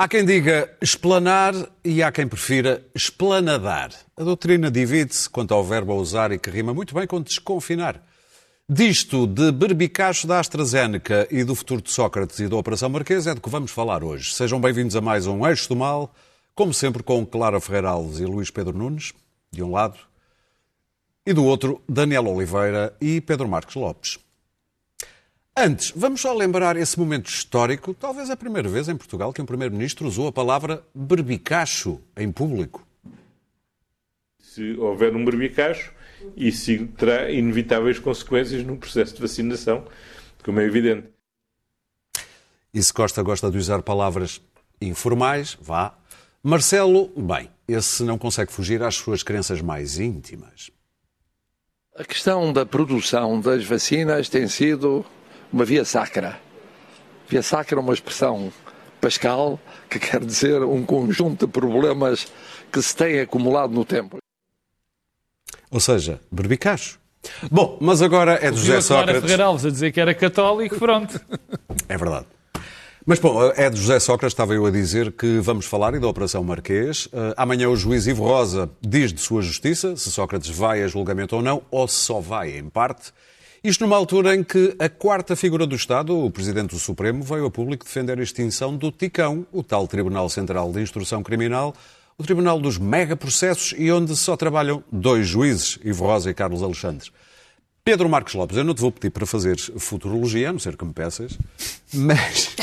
Há quem diga esplanar e há quem prefira esplanadar. A doutrina divide-se quanto ao verbo a usar e que rima muito bem com desconfinar. Disto, de berbicacho da AstraZeneca e do futuro de Sócrates e da Operação Marquês é do que vamos falar hoje. Sejam bem-vindos a mais um Eixo do Mal, como sempre com Clara Ferreira Alves e Luís Pedro Nunes, de um lado, e do outro, Daniel Oliveira e Pedro Marques Lopes. Antes, vamos só lembrar esse momento histórico, talvez a primeira vez em Portugal que um Primeiro-Ministro usou a palavra berbicacho em público. Se houver um berbicacho, isso terá inevitáveis consequências no processo de vacinação, como é evidente. E se Costa gosta de usar palavras informais, vá. Marcelo, bem, esse não consegue fugir às suas crenças mais íntimas. A questão da produção das vacinas tem sido uma via sacra. Via sacra é uma expressão pascal que quer dizer um conjunto de problemas que se têm acumulado no tempo. Ou seja, berbicacho. Bom, mas agora é do José Sócrates. Ferreira Alves a dizer que era católico, pronto. É verdade. Mas, bom, é de José Sócrates, estava eu a dizer que vamos falar e da Operação Marquês. Uh, amanhã o juiz Ivo Rosa diz de sua justiça se Sócrates vai a julgamento ou não, ou se só vai em parte. Isto numa altura em que a quarta figura do Estado, o Presidente do Supremo, veio a público defender a extinção do TICão, o tal Tribunal Central de Instrução Criminal, o Tribunal dos megaprocessos e onde só trabalham dois juízes, Ivo Rosa e Carlos Alexandre. Pedro Marcos Lopes, eu não te vou pedir para fazeres futurologia, a não ser que me peças, mas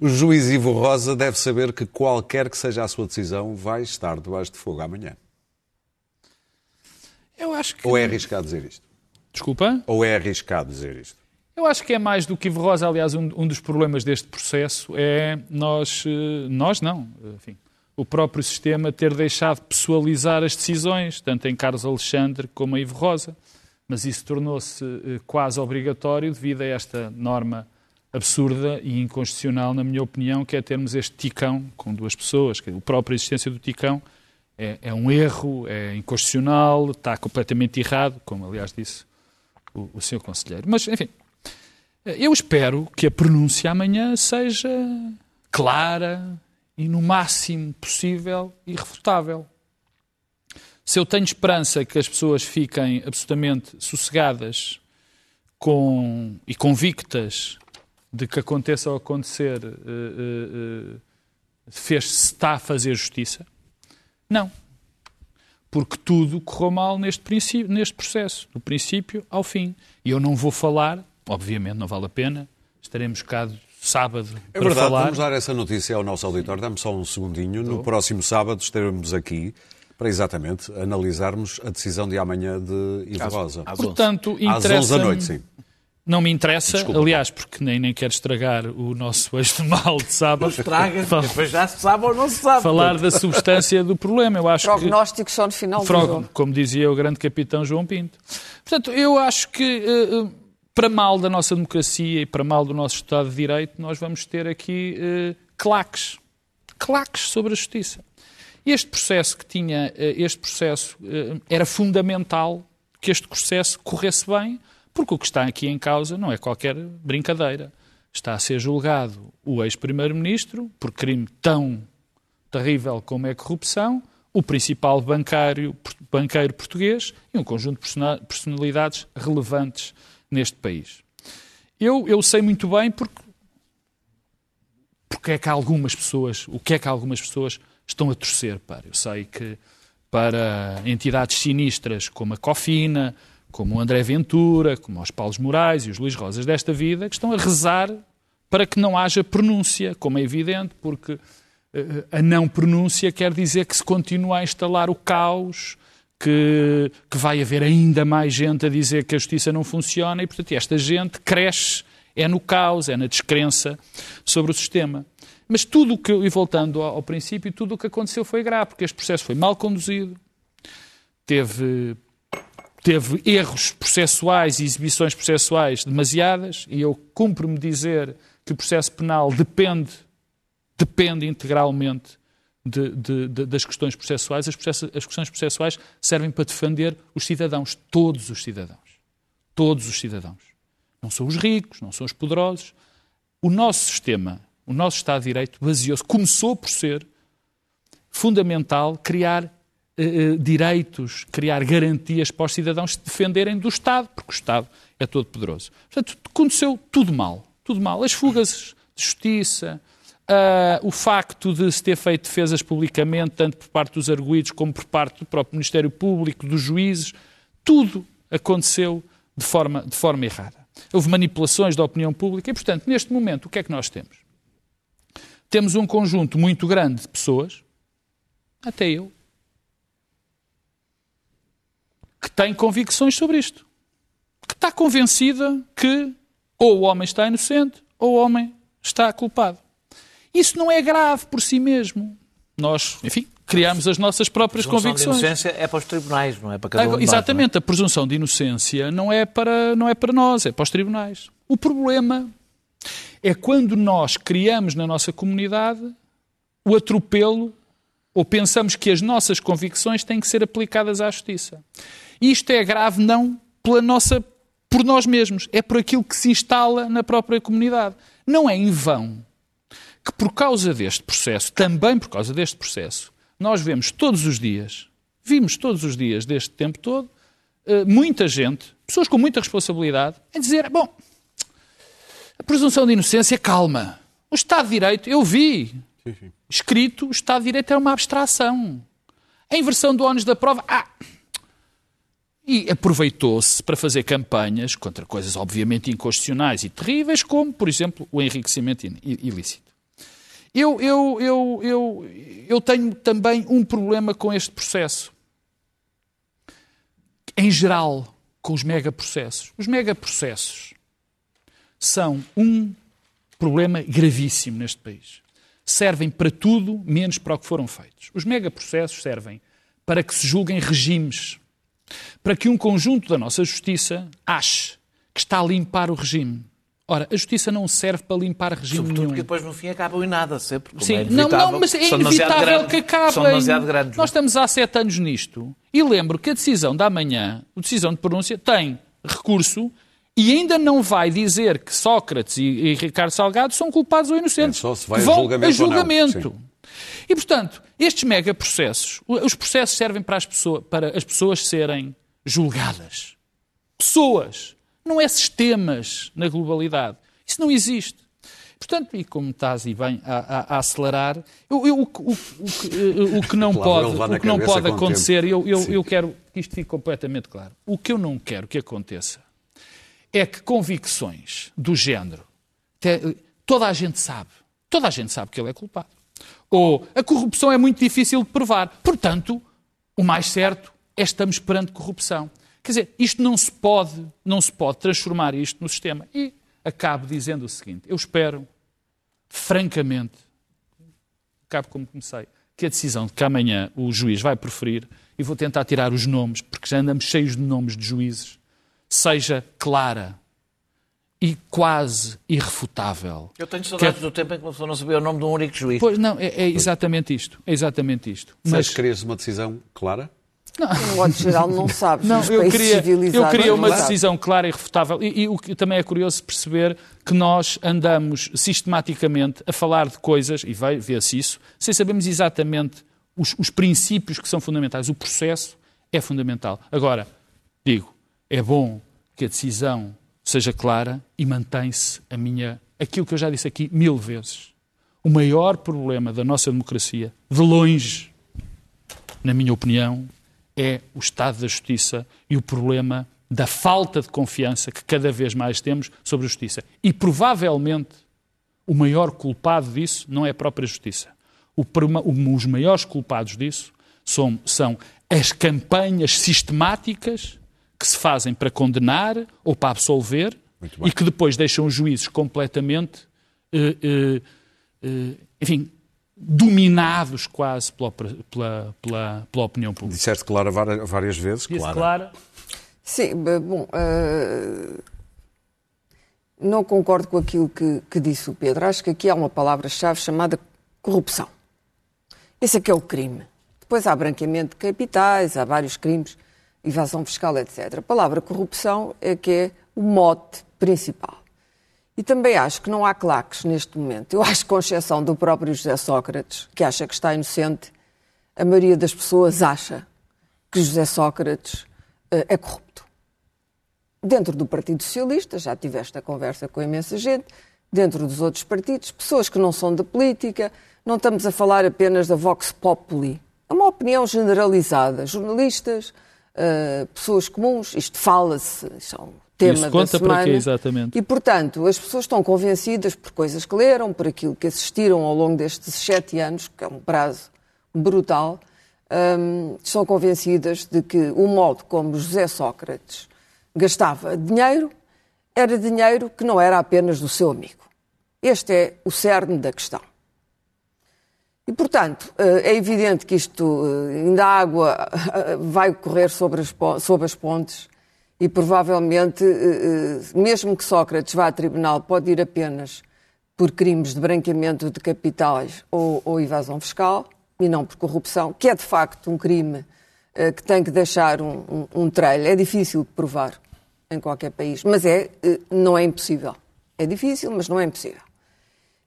o juiz Ivo Rosa deve saber que qualquer que seja a sua decisão vai estar debaixo de fogo amanhã. Eu acho que... Ou é arriscado dizer isto? Desculpa? Ou é arriscado dizer isto? Eu acho que é mais do que Ivo Rosa. Aliás, um, um dos problemas deste processo é nós, eh, nós não, enfim, o próprio sistema ter deixado pessoalizar as decisões, tanto em Carlos Alexandre como em Ivo Rosa. Mas isso tornou-se eh, quase obrigatório devido a esta norma absurda e inconstitucional, na minha opinião, que é termos este ticão com duas pessoas. Que a própria existência do ticão é, é um erro, é inconstitucional, está completamente errado, como aliás disse o, o senhor conselheiro. Mas, enfim, eu espero que a pronúncia amanhã seja clara e, no máximo possível, irrefutável. Se eu tenho esperança que as pessoas fiquem absolutamente sossegadas com, e convictas de que aconteça ou acontecer, uh, uh, uh, fez, se está a fazer justiça, não. Porque tudo correu mal neste, princípio, neste processo, do princípio ao fim. E eu não vou falar, obviamente não vale a pena, estaremos cá sábado é para verdade, falar. vamos dar essa notícia ao nosso auditório. Dá-me só um segundinho. No próximo sábado estaremos aqui para exatamente analisarmos a decisão de amanhã de Ivo Rosa. Às Portanto, às 11 da noite, sim. Não me interessa, Desculpa, aliás, porque nem, nem quero estragar o nosso eixo de mal de sábado. Estraga, depois já se sabe ou não se sabe. Falar da substância do problema. Eu acho Prognóstico só no final que, do jogo. Como dizia o grande capitão João Pinto. Portanto, eu acho que, uh, para mal da nossa democracia e para mal do nosso Estado de Direito, nós vamos ter aqui uh, claques. Claques sobre a justiça. Este processo que tinha, este processo era fundamental que este processo corresse bem, porque o que está aqui em causa não é qualquer brincadeira. Está a ser julgado o ex-primeiro-ministro por crime tão terrível como é a corrupção, o principal bancário, banqueiro português e um conjunto de personalidades relevantes neste país. Eu, eu sei muito bem porque, porque é que algumas pessoas, o que é que algumas pessoas estão a torcer para. Eu sei que para entidades sinistras como a Cofina, como o André Ventura, como os Paulos Moraes e os Luís Rosas desta vida, que estão a rezar para que não haja pronúncia, como é evidente, porque uh, a não pronúncia quer dizer que se continua a instalar o caos, que, que vai haver ainda mais gente a dizer que a justiça não funciona e, portanto, esta gente cresce, é no caos, é na descrença sobre o sistema. Mas tudo o que, e voltando ao, ao princípio, tudo o que aconteceu foi grave, porque este processo foi mal conduzido, teve teve erros processuais e exibições processuais demasiadas, e eu cumpro-me dizer que o processo penal depende, depende integralmente de, de, de, das questões processuais. As, process, as questões processuais servem para defender os cidadãos, todos os cidadãos. Todos os cidadãos. Não são os ricos, não são os poderosos. O nosso sistema o nosso Estado de Direito baseou-se, começou por ser fundamental criar eh, direitos, criar garantias para os cidadãos se defenderem do Estado, porque o Estado é todo poderoso. Portanto, aconteceu tudo mal. Tudo mal. As fugas de justiça, uh, o facto de se ter feito defesas publicamente, tanto por parte dos arguídos como por parte do próprio Ministério Público, dos juízes, tudo aconteceu de forma, de forma errada. Houve manipulações da opinião pública e, portanto, neste momento, o que é que nós temos? Temos um conjunto muito grande de pessoas, até eu, que tem convicções sobre isto. Que está convencida que ou o homem está inocente ou o homem está culpado. Isso não é grave por si mesmo. Nós, enfim, criamos as nossas próprias a convicções. A inocência é para os tribunais, não é para cada um. Exatamente, nós, a presunção de inocência não é, para, não é para nós, é para os tribunais. O problema é quando nós criamos na nossa comunidade o atropelo ou pensamos que as nossas convicções têm que ser aplicadas à justiça. E isto é grave não pela nossa, por nós mesmos, é por aquilo que se instala na própria comunidade. Não é em vão que por causa deste processo, também por causa deste processo, nós vemos todos os dias, vimos todos os dias deste tempo todo, eh, muita gente, pessoas com muita responsabilidade, a dizer: bom, a presunção de inocência, calma. O Estado de Direito, eu vi, escrito, o Estado de Direito é uma abstração. A inversão do ónus da prova, ah, e aproveitou-se para fazer campanhas contra coisas obviamente inconstitucionais e terríveis, como, por exemplo, o enriquecimento ilícito. Eu, eu, eu, eu, eu tenho também um problema com este processo. Em geral, com os megaprocessos. Os megaprocessos são um problema gravíssimo neste país. Servem para tudo, menos para o que foram feitos. Os megaprocessos servem para que se julguem regimes para que um conjunto da nossa justiça ache que está a limpar o regime. Ora, a justiça não serve para limpar regime Sobretudo nenhum. porque depois no fim acabam em nada, sempre. Sim, é não, não, mas é inevitável que acabem. São demasiado grandes. Nós estamos há sete anos nisto e lembro que a decisão da manhã, a decisão de pronúncia, tem recurso e ainda não vai dizer que Sócrates e, e Ricardo Salgado são culpados ou inocentes. É só se vai Vão a julgamento. A julgamento. E, portanto, estes megaprocessos, os processos servem para as, pessoas, para as pessoas serem julgadas. Pessoas, não é sistemas na globalidade. Isso não existe. Portanto, e como estás e bem a, a, a acelerar, eu, eu, o, o, o, o, que não pode, o que não pode acontecer, eu, eu, eu quero que isto fique completamente claro. O que eu não quero que aconteça é que convicções do género, toda a gente sabe, toda a gente sabe que ele é culpado. Ou a corrupção é muito difícil de provar. Portanto, o mais certo é estamos perante corrupção. Quer dizer, isto não se pode, não se pode transformar isto no sistema. E acabo dizendo o seguinte: eu espero, francamente, acabo como comecei, que a decisão de que amanhã o juiz vai proferir, e vou tentar tirar os nomes, porque já andamos cheios de nomes de juízes, seja clara e quase irrefutável. Eu tenho saudades que... do tempo em que uma pessoa não sabia o nome de um único juiz. Pois não, é, é exatamente isto. É exatamente isto. Mas querias uma decisão clara? Não. No modo geral, não sabes. Não, eu queria, eu queria uma decisão clara e refutável. E, e, o que também é curioso perceber que nós andamos sistematicamente a falar de coisas, e vê-se isso, sem sabermos exatamente os, os princípios que são fundamentais. O processo é fundamental. Agora, digo, é bom que a decisão seja clara e mantém-se a minha. aquilo que eu já disse aqui mil vezes. O maior problema da nossa democracia, de longe, na minha opinião, é o estado da justiça e o problema da falta de confiança que cada vez mais temos sobre a justiça. E provavelmente o maior culpado disso não é a própria justiça. O, os maiores culpados disso são, são as campanhas sistemáticas que se fazem para condenar ou para absolver e que depois deixam os juízes completamente, eh, eh, eh, enfim, dominados quase pela, pela, pela, pela opinião pública. Disseste Clara várias vezes, Disse Clara. Clara. Sim, bom, uh, não concordo com aquilo que, que, disse o Pedro. Acho que aqui há uma palavra-chave chamada corrupção. Esse é que é o crime. Depois há branqueamento de capitais, há vários crimes, evasão fiscal, etc. A palavra corrupção é que é o mote principal. E também acho que não há claques neste momento. Eu acho que, com exceção do próprio José Sócrates, que acha que está inocente, a maioria das pessoas acha que José Sócrates eh, é corrupto. Dentro do Partido Socialista, já tive esta conversa com imensa gente, dentro dos outros partidos, pessoas que não são da política, não estamos a falar apenas da Vox Populi. É uma opinião generalizada. Jornalistas, eh, pessoas comuns, isto fala-se, isto é um tema Isso da conta semana. para quê, exatamente? E, portanto, as pessoas estão convencidas por coisas que leram, por aquilo que assistiram ao longo destes sete anos, que é um prazo brutal, hum, estão convencidas de que o modo como José Sócrates gastava dinheiro era dinheiro que não era apenas do seu amigo. Este é o cerne da questão. E, portanto, eh, é evidente que isto, eh, ainda a água vai correr sobre as, sobre as pontes e provavelmente, eh, mesmo que Sócrates vá a tribunal, pode ir apenas por crimes de branqueamento de capitais ou, ou evasão fiscal e não por corrupção, que é de facto um crime que tem que deixar um, um, um trailho. É difícil de provar em qualquer país, mas é, não é impossível. É difícil, mas não é impossível.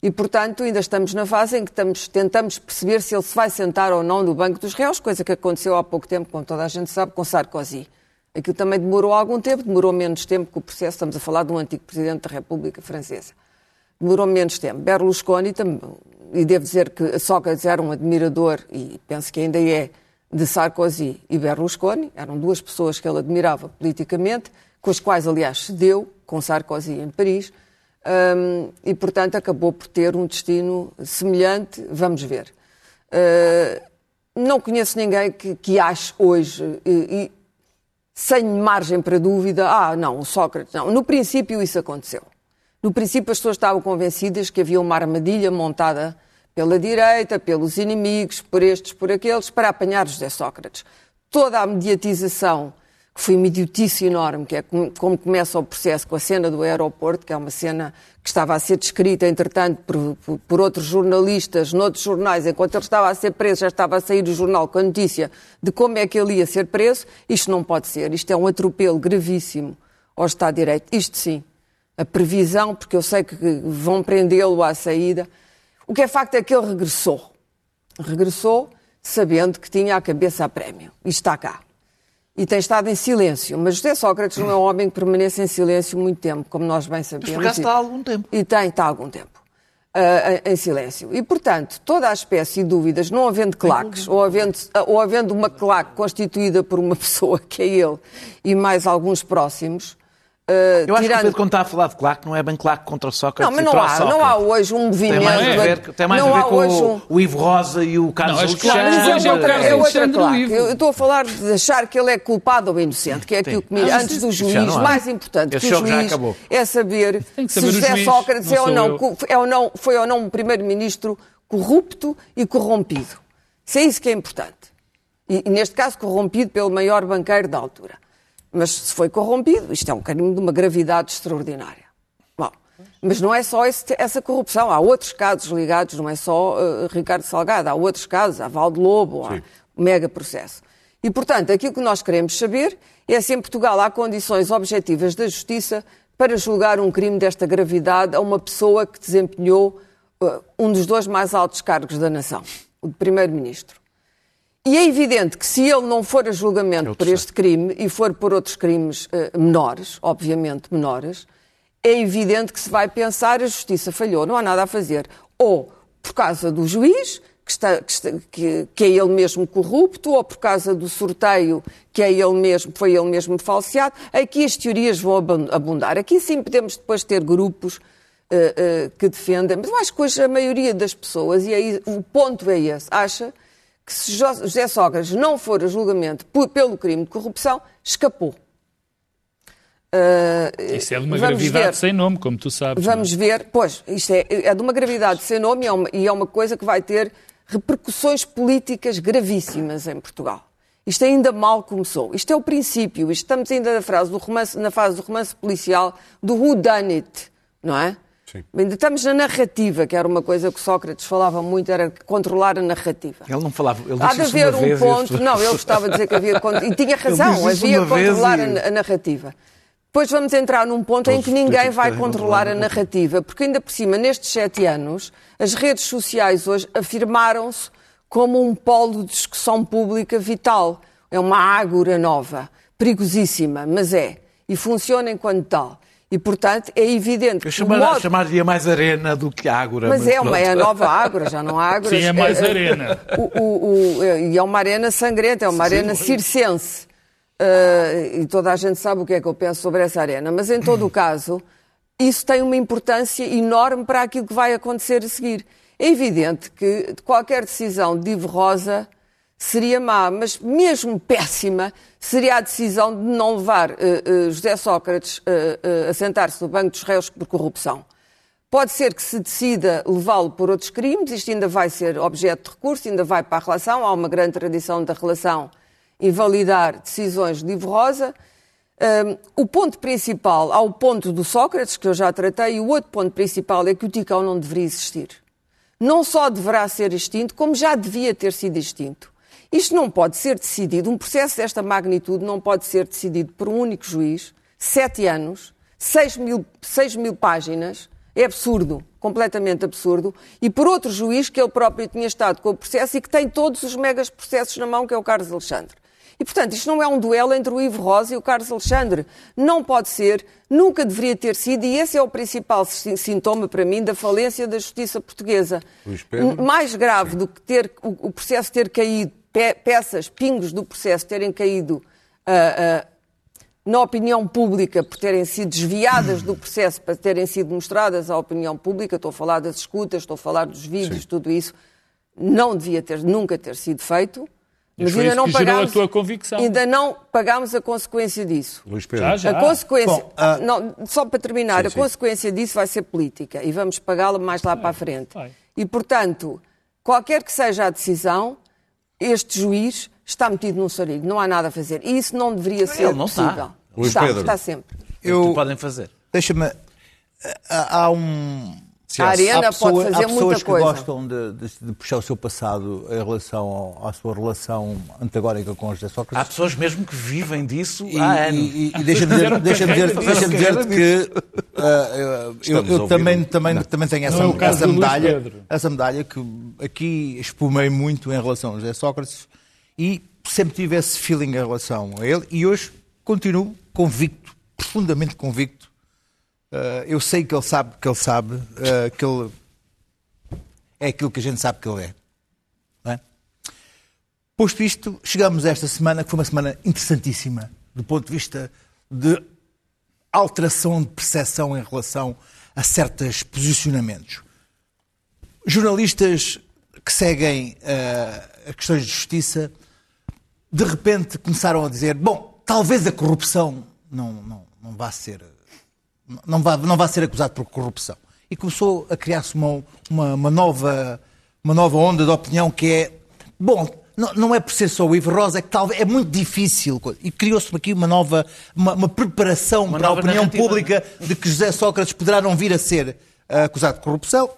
E, portanto, ainda estamos na fase em que estamos, tentamos perceber se ele se vai sentar ou não no Banco dos Réus, coisa que aconteceu há pouco tempo, como toda a gente sabe, com Sarkozy. Aquilo também demorou algum tempo, demorou menos tempo que o processo, estamos a falar de um antigo presidente da República Francesa. Demorou menos tempo. Berlusconi, e devo dizer que Sócrates era um admirador, e penso que ainda é, de Sarkozy e Berlusconi, eram duas pessoas que ele admirava politicamente, com as quais, aliás, se deu, com Sarkozy em Paris, Hum, e, portanto, acabou por ter um destino semelhante. Vamos ver. Uh, não conheço ninguém que, que ache hoje, e, e, sem margem para dúvida, ah, não, Sócrates, não. No princípio isso aconteceu. No princípio as pessoas estavam convencidas que havia uma armadilha montada pela direita, pelos inimigos, por estes, por aqueles, para apanhar José Sócrates. Toda a mediatização que foi uma idiotice enorme, que é como, começa o processo com a cena do aeroporto, que é uma cena que estava a ser descrita, entretanto, por, por, por, outros jornalistas, noutros jornais, enquanto ele estava a ser preso, já estava a sair o jornal com a notícia de como é que ele ia ser preso. Isto não pode ser. Isto é um atropelo gravíssimo ao Estado de Direito. Isto sim. A previsão, porque eu sei que vão prendê-lo à saída. O que é facto é que ele regressou. Regressou sabendo que tinha a cabeça a prémio. E está cá e tem estado em silêncio. Mas José Sócrates não é um homem que permanece em silêncio muito tempo, como nós bem sabemos. Mas por acaso está há algum tempo. E tem, está há algum tempo. Uh, em silêncio. E, portanto, toda a espécie de dúvidas, não havendo claques, ou havendo, ou havendo uma claque constituída por uma pessoa, que é ele, e mais alguns próximos, Uh, eu acho tirando... que o Pedro, quando está a falar de claque, não é bem claque contra Sócrates. Não, mas não há, não há hoje um movimento. Tem mais a ver, tem mais não a ver com o, um... o, Ivo Rosa e o Carlos não, Alexandre. Mas é outra, é outra claque. Eu estou a falar de achar que ele é culpado ou inocente, que é aquilo que me... Ah, Antes do juiz, mais importante Esse que o juiz acabou. é saber, se saber o José juiz, Sócrates não é ou não, é ou não, foi ou não um primeiro-ministro corrupto e corrompido. Isso é isso que é importante. E, e neste caso, corrompido pelo maior banqueiro da altura. Mas se foi corrompido, isto é um crime de uma gravidade extraordinária. Bom, mas não é só esse- essa corrupção. Há outros casos ligados, não é só eh, Ricardo Salgado, há outros casos, há Valde Lobo, há mega processo. E, portanto, aquilo que nós queremos saber é se em Portugal há condições objetivas da justiça para julgar um crime desta gravidade a uma pessoa que desempenhou eh, um dos dois mais altos cargos da nação, o de Primeiro-Ministro. E é evidente que se ele não for a julgamento por este crime e for por outros crimes eh, menores, obviamente menores, é evidente que se vai pensar a justiça falhou, não há nada a fazer. Ou por causa do juiz, que, está- que está- que- que é ele mesmo corrupto, ou por causa do sorteio, que é ele mesmo, foi ele mesmo falseado. Aqui as teorias vão abun- abundar. Aqui sim podemos depois ter grupos eh, eh, que defendem, mas eu acho que hoje a maioria das pessoas, e aí o ponto é esse, acha que se Jo- José Sócrates não for a julgamento por- pelo crime de corrupção, escapou. Ah, Isso é de uma gravidade ver. sem nome, como tu sabes. não é? Vamos ver, pois, isto é, é de uma gravidade sem nome e é, uma, e é uma coisa que vai ter repercussões políticas gravíssimas em Portugal. Isto ainda mal começou. Isto é o princípio. Isto estamos ainda na, frase do romance, na fase do romance policial, do who done it, não é? Sim. Ainda estamos na narrativa, que era uma coisa que Sócrates falava muito, era controlar a narrativa. Ele não falava, ele Há disse de haver uma um vez ponto. Não, ele gostava de dizer que havia. E tinha razão, havia controlar e- a, a narrativa. Depois vamos entrar num ponto em Todos que os ninguém vai controlar a a narrativa, porque ainda por cima, nestes sete anos, as redes sociais hoje afirmaram-se como um polo de discussão pública vital. É uma ágora nova, perigosíssima, mas é. E funciona enquanto tal. E, portanto, é evidente Eu que o chamar, modo... chamaria mais arena do que ágora. Mas é, uma, é a nova ágora, já não há ágora. Sim, é mais arena. O, o- o- e é uma arena sangrenta, é uma arena circense. Uh, e toda a gente sabe o que é que eu penso sobre essa arena. Mas, em todo o caso, isso tem uma importância enorme para aquilo que vai acontecer a seguir. É evidente que qualquer decisão de Ivo Rosa seria má, mas mesmo péssima seria a decisão de não levar uh, uh, José Sócrates uh, a sentar-se no banco dos réus por corrupção. Pode ser que se decida levá-lo por outros crimes, isto ainda vai ser objeto de recurso, ainda vai para a relação, há uma grande tradição da relação invalidar decisões de Ivo Rosa. Um, o ponto principal, há o ponto do Sócrates, que eu já tratei, e o outro ponto principal é que o Ticão não deveria existir. Não só deverá ser extinto, como já devia ter sido extinto. Isto não pode ser decidido, um processo desta magnitude não pode ser decidido por um único juiz, sete anos, seis mil, seis mil páginas, é absurdo, completamente absurdo, e por outro juiz que ele próprio tinha estado com o processo e que tem todos os megas processos na mão, que é o Carlos Alexandre. E, portanto, isto não é um duelo entre o Ivo Rosa e o Carlos Alexandre. Não pode ser, nunca deveria ter sido, e esse é o principal sin- sintoma para mim da falência da justiça portuguesa. Mais grave do que ter o processo ter caído, pe- peças, pingos do processo terem caído ah, ah, na opinião pública por terem sido desviadas do processo para terem sido mostradas à opinião pública, estou a falar das escutas, estou a falar dos vídeos, tudo isso, não devia ter, nunca ter sido feito. Mas foi isso que gerou a tua convicção. Ainda não pagámos a consequência disso. Luís Pedro. Já, já. A consequência, Bom, ah, não, só para terminar, Sim, a sim. consequência disso vai ser política e vamos pagá-la mais lá para a frente. vai. E, portanto, qualquer que seja a decisão, este juiz está metido num sarigo, não há nada a fazer. E isso não deveria ser não está. possível. Luís está, Pedro. está sempre. O que Eu, podem fazer. deixa-me. Há há um. A Arena há pode pessoa- fazer há pessoas muita que coisa. gostam de, de- de puxar o seu passado em relação ao- à sua relação antagónica com José Há Sócrates. pessoas mesmo que vivem disso E, há anos. e- e deixa-me dizer, Fizeram deixa dizer, deixa dizer que ah, eu, eu- também, também, também tenho essa, é essa medalha, essa medalha que aqui espumei muito em relação a José Sócrates e sempre tive esse feeling em relação a ele e hoje continuo convicto, profundamente convicto. Ah, eu sei que ele sabe que ele sabe ah, que ele é aquilo que a gente sabe que ele é. é? Posto isto, chegamos a esta semana, que foi uma semana interessantíssima, do ponto de vista de alteração de percepção em relação a certos posicionamentos. Jornalistas que seguem as questões de justiça, de repente começaram a dizer: bom, talvez a corrupção não, não, não vá ser não vai, não vai ser acusado por corrupção. E começou a criar-se uma, uma, uma nova, uma nova onda de opinião que é, bom, não, não é por ser só o Ivo Rosa, é que talvez é muito difícil. E criou-se aqui uma nova, uma, uma preparação para a opinião narrativa. pública de que José Sócrates poderá não vir a ser ah, acusado de corrupção.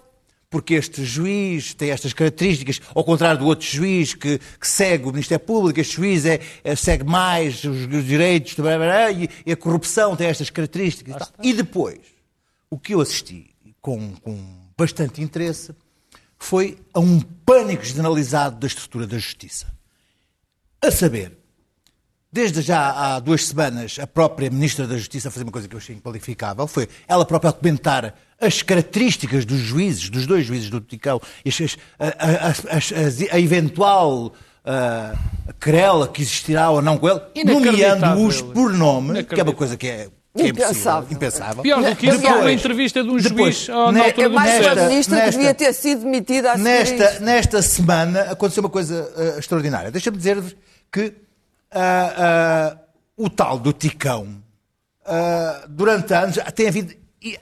Porque este juiz tem estas características, ao contrário do outro juiz que, que segue o Ministério Público, este juiz é, é- segue mais os, os direitos blá, blá, e, e a corrupção tem estas características. E. E depois, o que eu assisti com, com bastante interesse foi a um pânico generalizado da estrutura da justiça. A saber, Desde já há duas semanas, a própria Ministra da Justiça fazer uma coisa que eu achei inqualificável, foi ela própria a comentar as características dos juízes, dos dois juízes do Ticão, as- as- a, a- as- as- a eventual ah, querela que existirá ou não com ele, nomeando-os por nome, que é uma coisa que é, que é Impensável. impensável. Pior do que isso, Depois- foi uma entrevista de um depois, juiz ne- na altura É do mais Nesta- ministra que nesta- devia ter sido demitida a nesta, nesta semana aconteceu uma coisa ah, extraordinária. Deixa-me dizer-vos que ah, ah, o tal do Ticão, durante anos, tem havido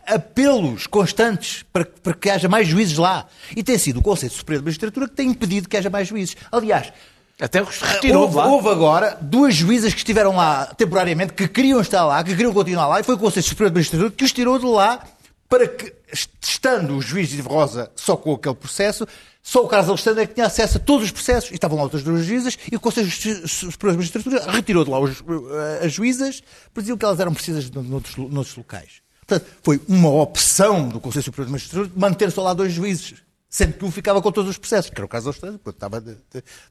apelos constantes para, para que haja mais juízes lá. E tem sido o Conselho Superior de Magistratura que tem impedido que haja mais juízes. Aliás, Até retirou houve, lá. houve agora duas juízas que estiveram lá temporariamente, que queriam estar lá, que queriam continuar lá, e foi o Conselho Superior de Magistratura que os tirou de lá para que, estando o juiz de Rosa só com aquele processo, só o Carlos Alexandre é que tinha acesso a todos os processos. E estavam lá outras duas juízes e o Conselho Superior de Magistratura retirou de lá os, eh, as juízas porque diziam que elas eram precisas noutros, noutros locais. Portanto, foi uma opção do Conselho Superior de Magistratura manter só lá dois juízes. Sendo que um ficava com todos os processos, que era o caso Alexandre, porque estava de,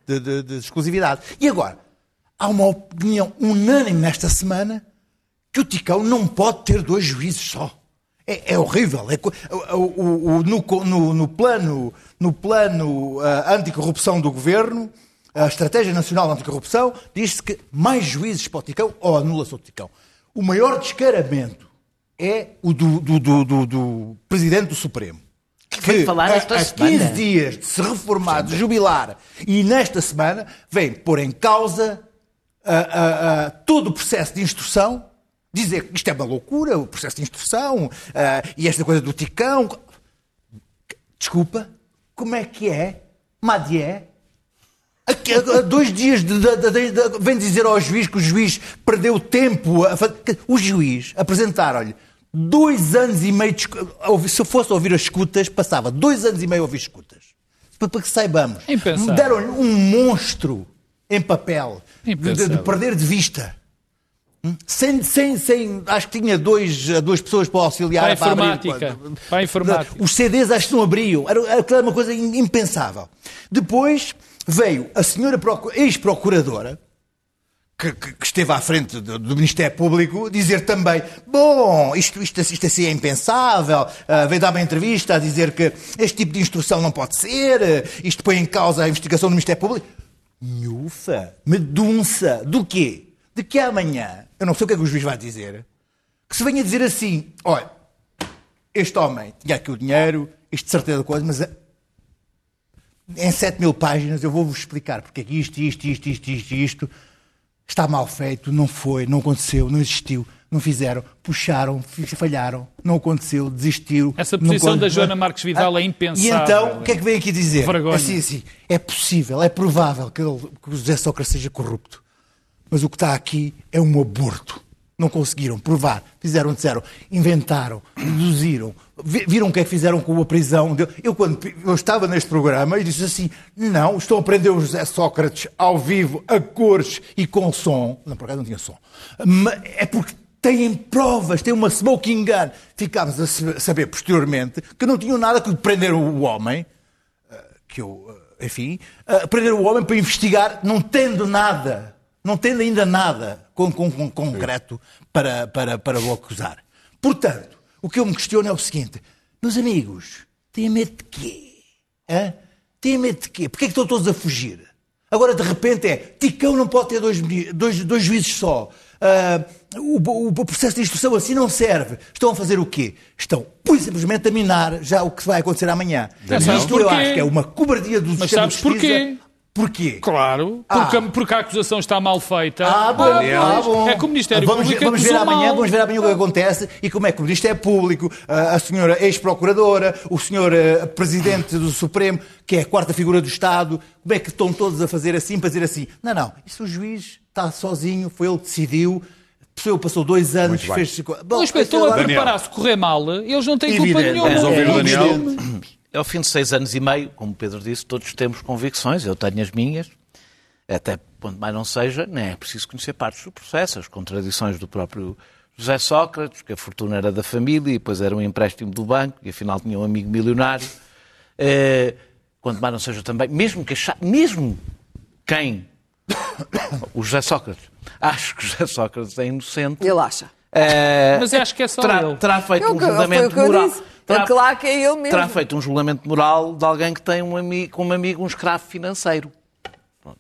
de- de- de exclusividade. E agora, há uma opinião unânime nesta semana que o Ticão não pode ter dois juízes só. É, é horrível. É o- o- o- no, no- no plano, no plano ah, anticorrupção do governo, a Estratégia Nacional Anticorrupção, diz-se que mais juízes para o Ticão ou anula-se o Ticão. O maior descaramento é o do, do- do- do- Presidente do Supremo. Que veio falar a- a, semana. 15 dias de se reformar, de jubilar, e nesta semana vem pôr em causa ah, todo o processo de instrução, dizer que isto é uma loucura, o processo de instrução, e esta coisa do ticão. Desculpa, como é que é? Madié? Aqui, dois dias de, de- de- de- vem dizer ao juiz que o juiz perdeu tempo a. O juiz apresentaram-lhe dois anos e meio de se eu fosse ouvir as escutas, passava dois anos e meio a ouvir escutas. Para, que saibamos. Impensável. Deram-lhe um monstro em papel de, de- de perder de vista. Hum? Sem, sem, sem, acho que tinha dois, duas pessoas para auxiliar Para a informática. Para a informática. Os CDs acho que não abriam. Era, era uma coisa impensável. Depois veio a senhora procu- ex-procuradora, que, que- que esteve à frente do, do Ministério Público, dizer também: bom, isto, isto, isto assim é impensável. Ah, veio dar uma entrevista a dizer que este tipo de instrução não pode ser, ah, isto põe em causa a investigação do Ministério Público. Nhufa, medunça, do quê? De que amanhã, eu não sei o que é que o juiz vai dizer, que se venha dizer assim: olha, este homem tinha aqui o dinheiro, isto de certeza coisa, mas eh, em 7 mil páginas eu vou-vos explicar porque é que isto, isto, isto, isto, isto, isto está mal feito, não foi, não aconteceu, não existiu, não fizeram, puxaram, falharam, não aconteceu, desistiu. Essa não posição con- da Joana Marques Vidal é E impensável. então, o que é que vem aqui dizer? Vergonha. Assim, assim, é possível, é provável que, ele- que o José Sócrates seja corrupto. Mas o que está aqui é um aborto. Não conseguiram provar. Fizeram, disseram, inventaram, deduziram. Vi- Viram o que é que fizeram com a prisão dele. Eu, quando eu estava neste programa, e disse assim: não, estão a prender o José Sócrates ao vivo, a cores e com som. Não, por acaso não tinha som. É porque têm provas, têm uma smoking gun. Ficámos a saber posteriormente que não tinham nada que prender o homem que eu, eh, enfim, eh, prender o homem para investigar, não tendo nada, não tendo ainda nada com, com- com concreto para, para, para o acusar. Portanto, o que eu me questiono é o seguinte, meus amigos, têm medo de quê? Hã? Têm medo de quê? Porquê é que estão todos a fugir? Agora, de repente, é Ticão não pode ter dois, dois, dois juízes só. Ah, o, o- processo de instrução assim não serve. Estão a fazer o quê? Estão, pura e simplesmente, a minar já o que vai acontecer amanhã. Sabes Isto eu acho que é uma cobardia do Mas sistema de sabes justiça. porquê? Porquê? Claro, Ah. porque, a- porque a acusação está mal feita. Ah, bom, ah, bom. É que o Ministério vamos, Público vamos ver amanhã, mal. vamos ver amanhã o que acontece e como é que o Ministério Público, a a senhora ex-procuradora, o senhor presidente do Supremo, que é a quarta figura do Estado, como é que estão todos a fazer assim, para dizer assim, não, não, isso o juiz está sozinho, foi ele que decidiu, a pessoa passou dois anos, fez... Bom, Bom, espera, isso estão a preparar-se correr mal, eles não têm culpa Evidente. nenhuma. Vamos ouvir o É Daniel. Ao fim de seis anos e meio, como o Pedro disse, todos temos convicções, eu tenho as minhas, até quanto mais não seja, nem é preciso conhecer partes do processo, as contradições do próprio José Sócrates, que a fortuna era da família e depois era um empréstimo do banco e afinal tinha um amigo milionário. Eh, quanto mais não seja também, mesmo que achar, mesmo quem, o José Sócrates, acho que o José Sócrates é inocente, Ele acha. eh, Mas acho que é só terá, ele. terá feito É o um julgamento eu moral. disse. É claro que é ele mesmo. Terá feito um julgamento moral de alguém que tem um amigo, como amigo um escravo financeiro. Pronto.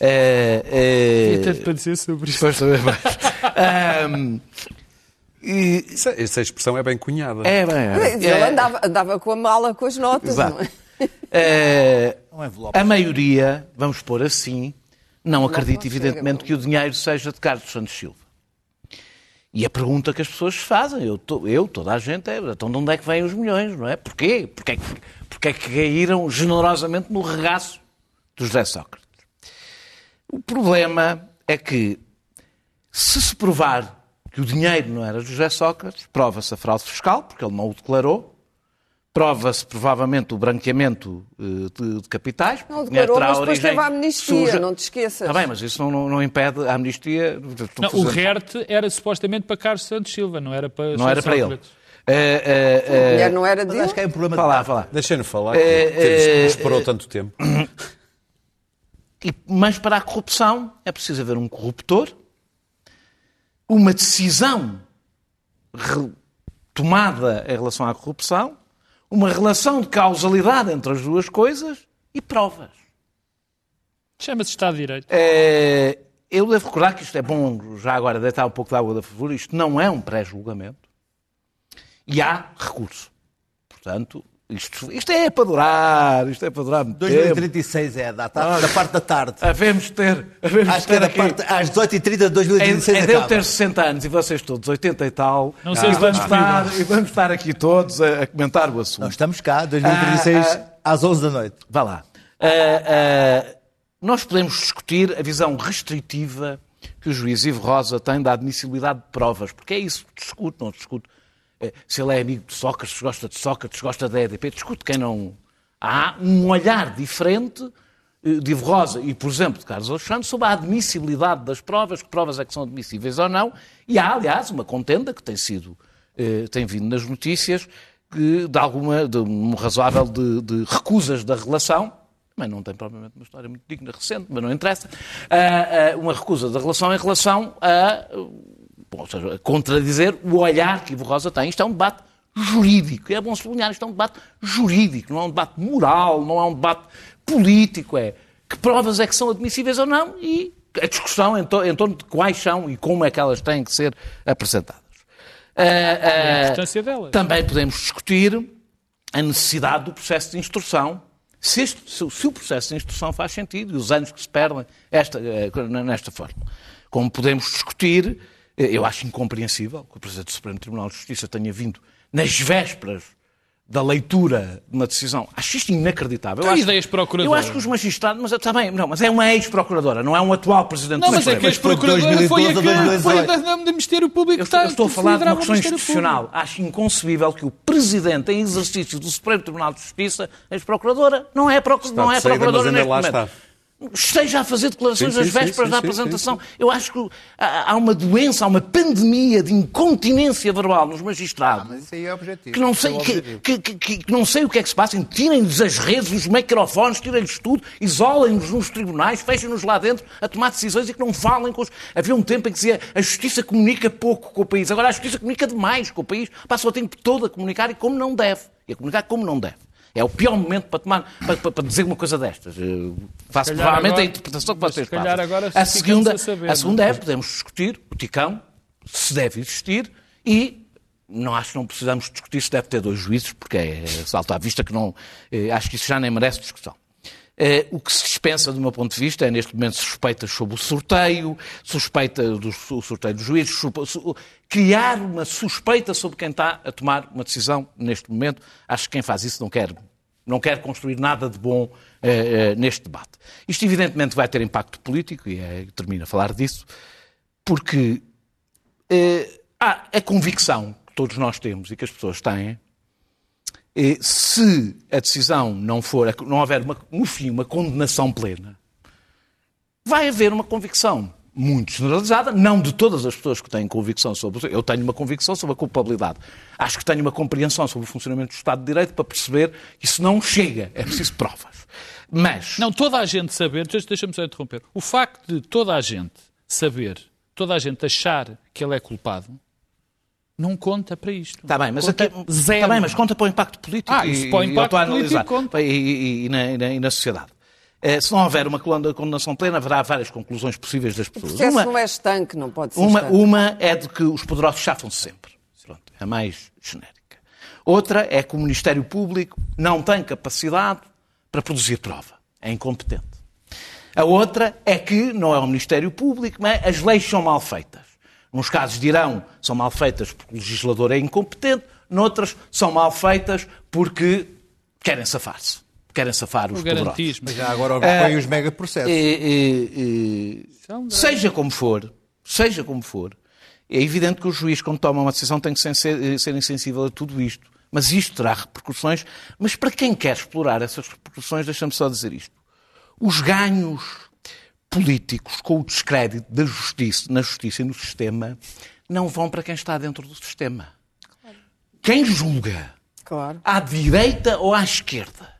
É, é... Até para dizer sobre isto. Depois saber mais. Ahm, e- Isso é- Essa expressão é bem cunhada. é, bem, é, Ele é, andava, andava com a mala com as notas, Exato. não é? é, Um a maioria, vamos pôr assim, não acredita, não chega, evidentemente, não. que o dinheiro seja de Carlos Santos Silva. E a pergunta que as pessoas fazem, eu, eu, toda a gente, é então de onde é que vêm os milhões, não é? Porquê? Porquê é porquê é que caíram generosamente no regaço do José Sócrates? O problema é que, se se provar que o dinheiro não era de José Sócrates, prova-se a fraude fiscal, porque ele não o declarou, prova-se provavelmente o branqueamento eh, de, de capitais. Não declarou, terá mas depois origem teve a amnistia, suja. não te esqueças. Está bem, mas isso não, não- não impede a amnistia. Não, o RERT era supostamente para Carlos Santos Silva, não era para não era para ele. Eh, eh, A eh, mulher não era dele. acho que é um problema lá, de... vá lá. Deixem-no falar, que temos- esperou tanto tempo. E- mas para a corrupção é preciso haver um corruptor, uma decisão re- tomada em relação à corrupção, uma relação de causalidade entre as duas coisas e provas. Chama-se Estado de Direito. Eh, eu devo recordar que isto é bom, já agora, deitar um pouco de água da favor, isto não é um pré-julgamento e há recurso. Portanto, isto, isto é para durar, isto é para durar muito tempo. 2036 é a data, da parte da tarde. Havemos de ter, havemos Acho de que é ter da aqui... parte, às 18h30 de 2036 É, é de eu ter 60 anos e vocês todos 80 e tal. Não sei e, se vamos vamos estar, e vamos estar aqui todos a, a comentar o assunto. Nós estamos cá, 2036, Ah, às 11 da noite. Vá lá. Ah, ah, nós podemos discutir a visão restritiva que o juiz Ivo Rosa tem da admissibilidade de provas, porque é isso que discute, não discute se ele é amigo de Sócrates, gosta de Sócrates, gosta da EDP, discute quem não. Há um olhar diferente eh, de Rosa e, por exemplo, de Carlos Alexandre sobre a admissibilidade das provas, que provas é que são admissíveis ou não, e há, aliás, uma contenda que tem sido, eh, tem vindo nas notícias, que, de alguma, de um razoável de, de recusas da relação, mas não tem propriamente uma história muito digna, recente, mas não interessa, ah, ah, uma recusa da relação em relação a, ou seja, contradizer o olhar que Ivo Rosa tem. Isto é um debate jurídico, é bom sublinhar, isto é um debate jurídico, não é um debate moral, não é um debate político, é que provas é que são admissíveis ou não e a discussão em, to- em torno de quais são e como é que elas têm que ser apresentadas. Ah, ah, a importância delas. Também podemos discutir a necessidade do processo de instrução, se, este- se o- se o processo de instrução faz sentido e os anos que se perdem esta, eh, nesta forma. Como podemos discutir, eu acho incompreensível que o Presidente do Supremo Tribunal de Justiça tenha vindo nas vésperas da leitura de uma decisão. Acho isto inacreditável. Eu Tem acho- ideias procuradoras. Eu acho que os magistrados, mas está bem, não, mas é uma ex-procuradora, não é um atual Presidente Não, do mas é Supremo. que a ex-procuradora foi a 2012 a que foi a 2018. da- do Ministério Público Eu está estou, eu estou a falar de uma questão institucional. Acho inconcebível que o Presidente, em exercício do Supremo Tribunal de Justiça, ex-procuradora, não é, Está não é procuradora neste lá momento. Esteja a fazer declarações Sim, às sim, sim, vésperas sim, da sim, apresentação. Eu acho que há há uma doença, há uma pandemia de incontinência verbal nos magistrados. Mas isso aí é objetivo. Que não, é sei, o que, objetivo. que- que- que- que não sei o que é que se passa. Tirem-lhes as redes, os microfones, tirem-lhes tudo, isolem-nos nos tribunais, fechem-nos lá dentro a tomar decisões e que não falem com os... Havia um tempo em que dizia a justiça comunica pouco com o país. Agora a justiça comunica demais com o país. Passa o tempo todo a comunicar e como não deve. E a comunicar como não deve. É o pior momento para, tomar, para, para- dizer uma coisa destas. Eu faço calhar provavelmente agora- a interpretação que vocês se calhar fazem. agora a segunda, a saber, a segunda não é, podemos discutir o Ticão, se deve existir, e não acho que não precisamos discutir se deve ter dois juízes, porque é salta à vista que não. eh, acho que isso já nem merece discussão. Eh, o que se dispensa, do meu ponto de vista, é neste momento suspeitas sobre o sorteio, suspeita do su- sorteio dos juízes, criar uma suspeita sobre quem está a tomar uma decisão neste momento. Acho que quem faz isso não quer, não quer construir nada de bom eh, eh, neste debate. Isto, evidentemente, vai ter impacto político, e é, termino a falar disso, porque há a convicção que todos nós temos e que as pessoas têm, se a decisão não for, não houver uma- no fim uma condenação plena, vai haver uma convicção muito generalizada, não de todas as pessoas que têm convicção sobre. Eu tenho uma convicção sobre a culpabilidade. Acho que tenho uma compreensão sobre o funcionamento do Estado de Direito para perceber que isso não chega, é preciso provas. Mas. Não, toda a gente saber, deixa- deixa-me só interromper, o facto de toda a gente saber, toda a gente achar que ele é culpado, não conta para isto. Está bem, mas, conta aqui, zero. Está bem, mas conta para o impacto político. Ah, e- isso para o e impacto político conta. E, e- e na, e na- e na sociedade. Eh, se não houver uma condenação plena, haverá várias conclusões possíveis das O pessoas. processo Uma, não é estanque, não pode ser uma, estanque. uma é de que os poderosos chafam-se sempre. Pronto, é a mais genérica. Outra é que o Ministério Público não tem capacidade para produzir prova. É incompetente. A outra é que não é o Ministério Público, mas as leis são mal feitas. Nos casos dirão são mal feitas porque o legislador é incompetente, noutras são mal feitas porque querem safar-se. Querem safar os O poderosos. garantismo. Já agora É. põe os megaprocessos. E- e- e- São seja como for, seja como for, É evidente que o juiz, quando toma uma decisão, tem que ser, ser insensível a tudo isto. Mas isto terá repercussões. Mas para quem quer explorar essas repercussões, deixa-me só dizer isto. Os ganhos políticos com o descrédito da justiça, na justiça e no sistema não vão para quem está dentro do sistema. Quem julga, Claro. à direita ou à esquerda,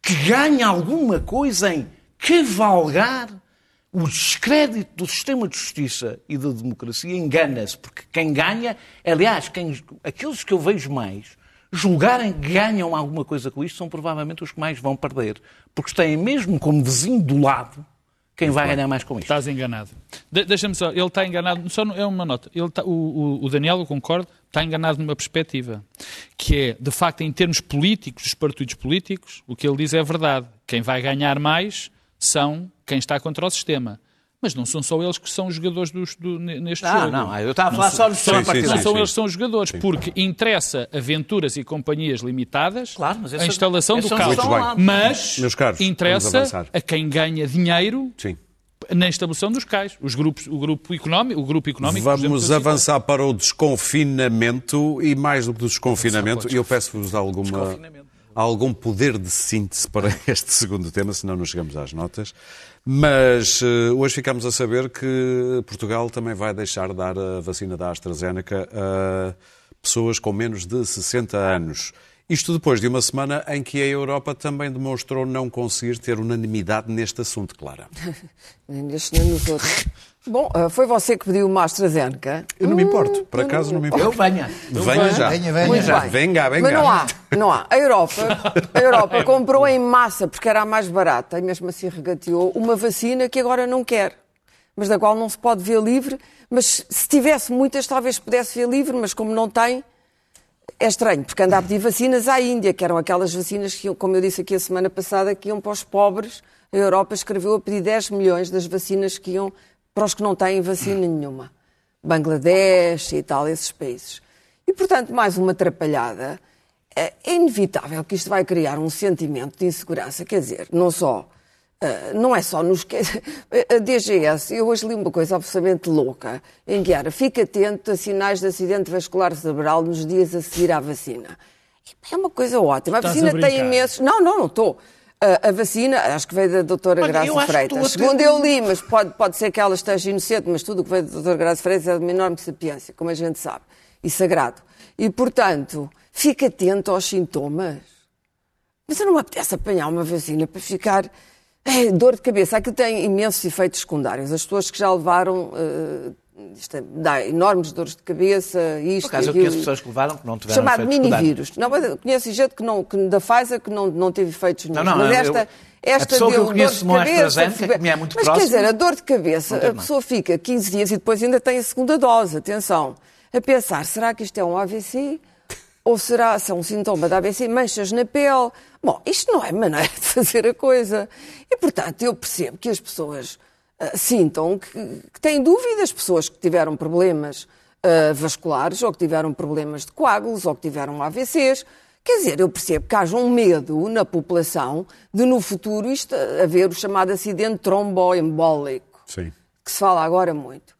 que ganha alguma coisa em cavalgar o descrédito do sistema de justiça e da democracia, engana-se, porque quem ganha, aliás, quem, aqueles que eu vejo mais julgarem que ganham alguma coisa com isto são provavelmente os que mais vão perder, porque têm mesmo como vizinho do lado quem vai ganhar mais com isto. Estás enganado. De Deixa-me só, ele está enganado, só é uma nota. Ele está- o, o- o Daniel, eu concordo, está enganado numa perspectiva, que é, de facto, em termos políticos, dos partidos políticos, o que ele diz é verdade. Quem vai ganhar mais são quem está contra o sistema. Mas não são só eles que são os jogadores dos- do, neste Ah, jogo. não, eu estava a falar só do sistema sim, sim. Não são sim. eles que são os jogadores, porque interessa aventuras e companhias limitadas Claro, mas a instalação do bem. Mas Meus caros, interessa a quem ganha dinheiro Sim. na instalação dos cais. Os grupos, o grupo económico, o grupo económico Vamos citei. avançar para o desconfinamento e mais do que o desconfinamento, eu peço-vos alguma, algum poder de síntese para este segundo tema, senão não chegamos às notas. Mas eh, hoje ficamos a saber que Portugal também vai deixar de dar a vacina da AstraZeneca a pessoas com menos de 60 anos. Isto depois de uma semana em que a Europa também demonstrou não conseguir ter unanimidade neste assunto, Clara. Nem nestes nem nos outros. Bom, ah, foi você que pediu uma AstraZeneca. Eu não me importo, por acaso não me importo. Eu venha. Venha já. Venha, venha. Muito já. bem. Venga, venga. Mas não há, não há. A Europa, a Europa comprou em massa, porque era a mais barata, e mesmo assim regateou, uma vacina que agora não quer, mas da qual não se pode ver livre. Mas se tivesse muitas, talvez pudesse ver livre, mas como não tem, é estranho, porque anda a pedir vacinas à Índia, que eram aquelas vacinas que, como eu disse aqui a semana passada, que iam para os pobres. A Europa escreveu a pedir 10 milhões das vacinas que iam para os que não têm vacina nenhuma. Bangladesh e tal, esses países. E, portanto, mais uma atrapalhada. É inevitável que isto vai criar um sentimento de insegurança. Quer dizer, não só. Ah, não é só nos. A DGS, eu hoje li uma coisa absolutamente louca, em que era fica atento a sinais de acidente vascular cerebral nos dias a seguir à vacina. É uma coisa ótima. A Estás vacina a tem imensos. Não, não, não estou. A, a vacina, acho que veio da doutora Olha, Graça Freitas. ter- Segundo eu li, mas pode, pode ser que ela esteja inocente, mas tudo o que veio da doutora Graça Freitas é de uma enorme sapiência, como a gente sabe, e sagrado. E, portanto, fica atento aos sintomas. Mas eu não me apetece apanhar uma vacina para ficar. É, dor de cabeça. Aquilo tem imensos efeitos secundários. As pessoas que já levaram. eh, isto é, dá enormes dores de cabeça, isto. Por acaso, eu aquilo. conheço pessoas que levaram que não tiveram Chamado minivírus. Não, mas eu conheço gente que não, que, da Pfizer que não, não teve efeitos nenhum. não, mas eu- esta, eu- a esta que deu eu conheço dor de no cabeça, que me é muito mas próximo, quer dizer, a dor de cabeça, não a pessoa fica 15 dias e depois ainda tem a segunda dose. Atenção. A pensar, será que isto é um AVC? Ou será se é um sintoma da AVC, manchas na pele? Bom, isto não é maneira de fazer a coisa. E, portanto, eu percebo que as pessoas ah, sintam que, que têm dúvidas, pessoas que tiveram problemas ah, vasculares, ou que tiveram problemas de coágulos, ou que tiveram AVCs. Quer dizer, eu percebo que haja um medo na população de no futuro isto haver o chamado acidente tromboembólico Sim. que se fala agora muito.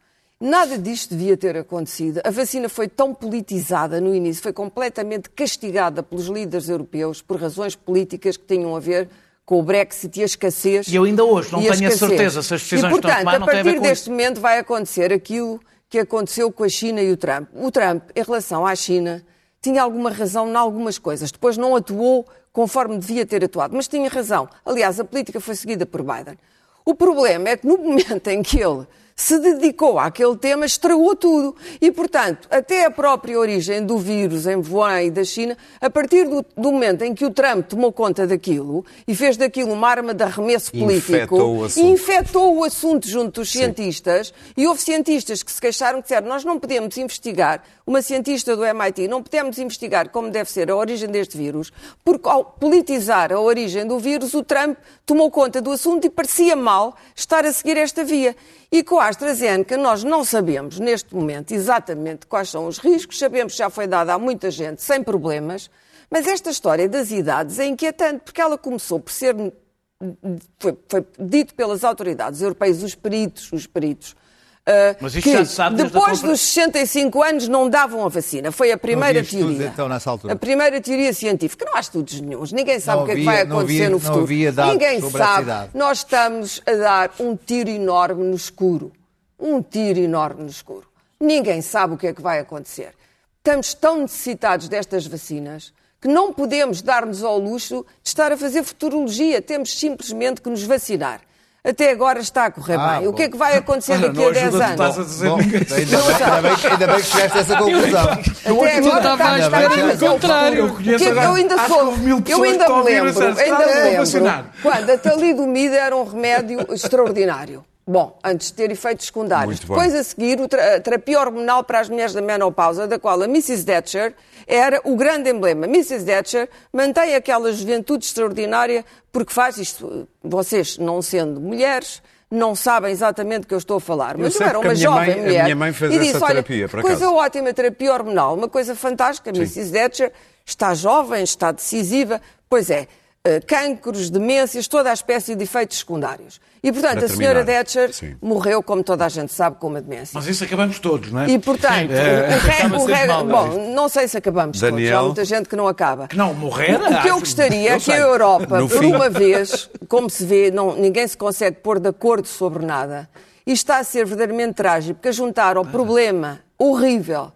Nada disto devia ter acontecido. A vacina foi tão politizada no início, foi completamente castigada pelos líderes europeus por razões políticas que tinham a ver com o Brexit e a escassez. E eu ainda hoje não a tenho a escassez. certeza se as decisões e, que estão a portanto, tomar não têm a ver partir com deste isso. momento vai acontecer aquilo que aconteceu com a China e o Trump. O Trump, em relação à China, tinha alguma razão em algumas coisas. Depois não atuou conforme devia ter atuado, mas tinha razão. Aliás, a política foi seguida por Biden. O problema é que no momento em que ele se dedicou àquele tema, estragou tudo. E, portanto, até a própria origem do vírus em Wuhan e da China, a partir do, do momento em que o Trump tomou conta daquilo e fez daquilo uma arma de arremesso político, Infectou o assunto. o assunto junto dos cientistas e houve cientistas que se queixaram que disseram nós não podemos investigar, uma cientista do MIT, não podemos investigar como deve ser a origem deste vírus, porque ao politizar a origem do vírus, o Trump tomou conta do assunto e parecia mal estar a seguir esta via. E com a AstraZeneca nós não sabemos neste momento exatamente quais são os riscos, sabemos que já foi dada a muita gente sem problemas, mas esta história das idades é inquietante, porque ela começou por ser foi, foi dito pelas autoridades europeias, os peritos, os peritos Mas isto que já sabe depois compra- dos 65 anos não davam a vacina. Foi a primeira havia estudos, teoria. então, nessa altura? A primeira teoria científica. Não há estudos nenhums. Ninguém sabe Não o que é que havia- vai acontecer havia- no não futuro. havia dados Ninguém sabe. Nós estamos a dar um tiro enorme no escuro. Um tiro enorme no escuro. Ninguém sabe o que é que vai acontecer. Estamos tão necessitados destas vacinas que não podemos dar-nos ao luxo de estar a fazer futurologia. Temos simplesmente que nos vacinar. Até agora está a correr Ah, bem. O bom. que é que vai acontecer daqui a 10 anos? Bom, ainda, bem, ainda, bem, ainda bem que chegaste a essa conclusão. Até agora estava está, à está espera bem, do mas é o contrário. O que é eu ainda sou, eu ainda me lembro, ainda me lembro, quando a talidomida era um remédio extraordinário. Bom, antes de ter efeitos secundários. Depois a seguir, o a terapia hormonal para as mulheres da menopausa, da qual a Mrs. Thatcher era o grande emblema. Mrs. Thatcher mantém aquela juventude extraordinária porque faz isto. Vocês, não sendo mulheres, não sabem exatamente do que eu estou a falar. Mas eu, era uma a jovem mãe- a mulher. minha mãe fez e disse, essa olha, terapia, por coisa acaso." ótima, terapia hormonal, uma coisa fantástica. A Mrs. Thatcher está jovem, está decisiva. Pois é, eh, cancros, demências, toda a espécie de efeitos secundários. E, portanto, a senhora Thatcher sim. morreu, como toda a gente sabe, com uma demência. Mas isso acabamos todos, não é? E, portanto, reg- acaba o reg- mal, bom, não sei se acabamos todos, Daniel? há muita gente que não acaba. Que não morrer, O que eu gostaria é que a. Europa, No por fim- uma vez, como se vê, não- ninguém se consegue pôr de acordo sobre nada, e está a ser verdadeiramente trágico, porque a juntar ao problema horrível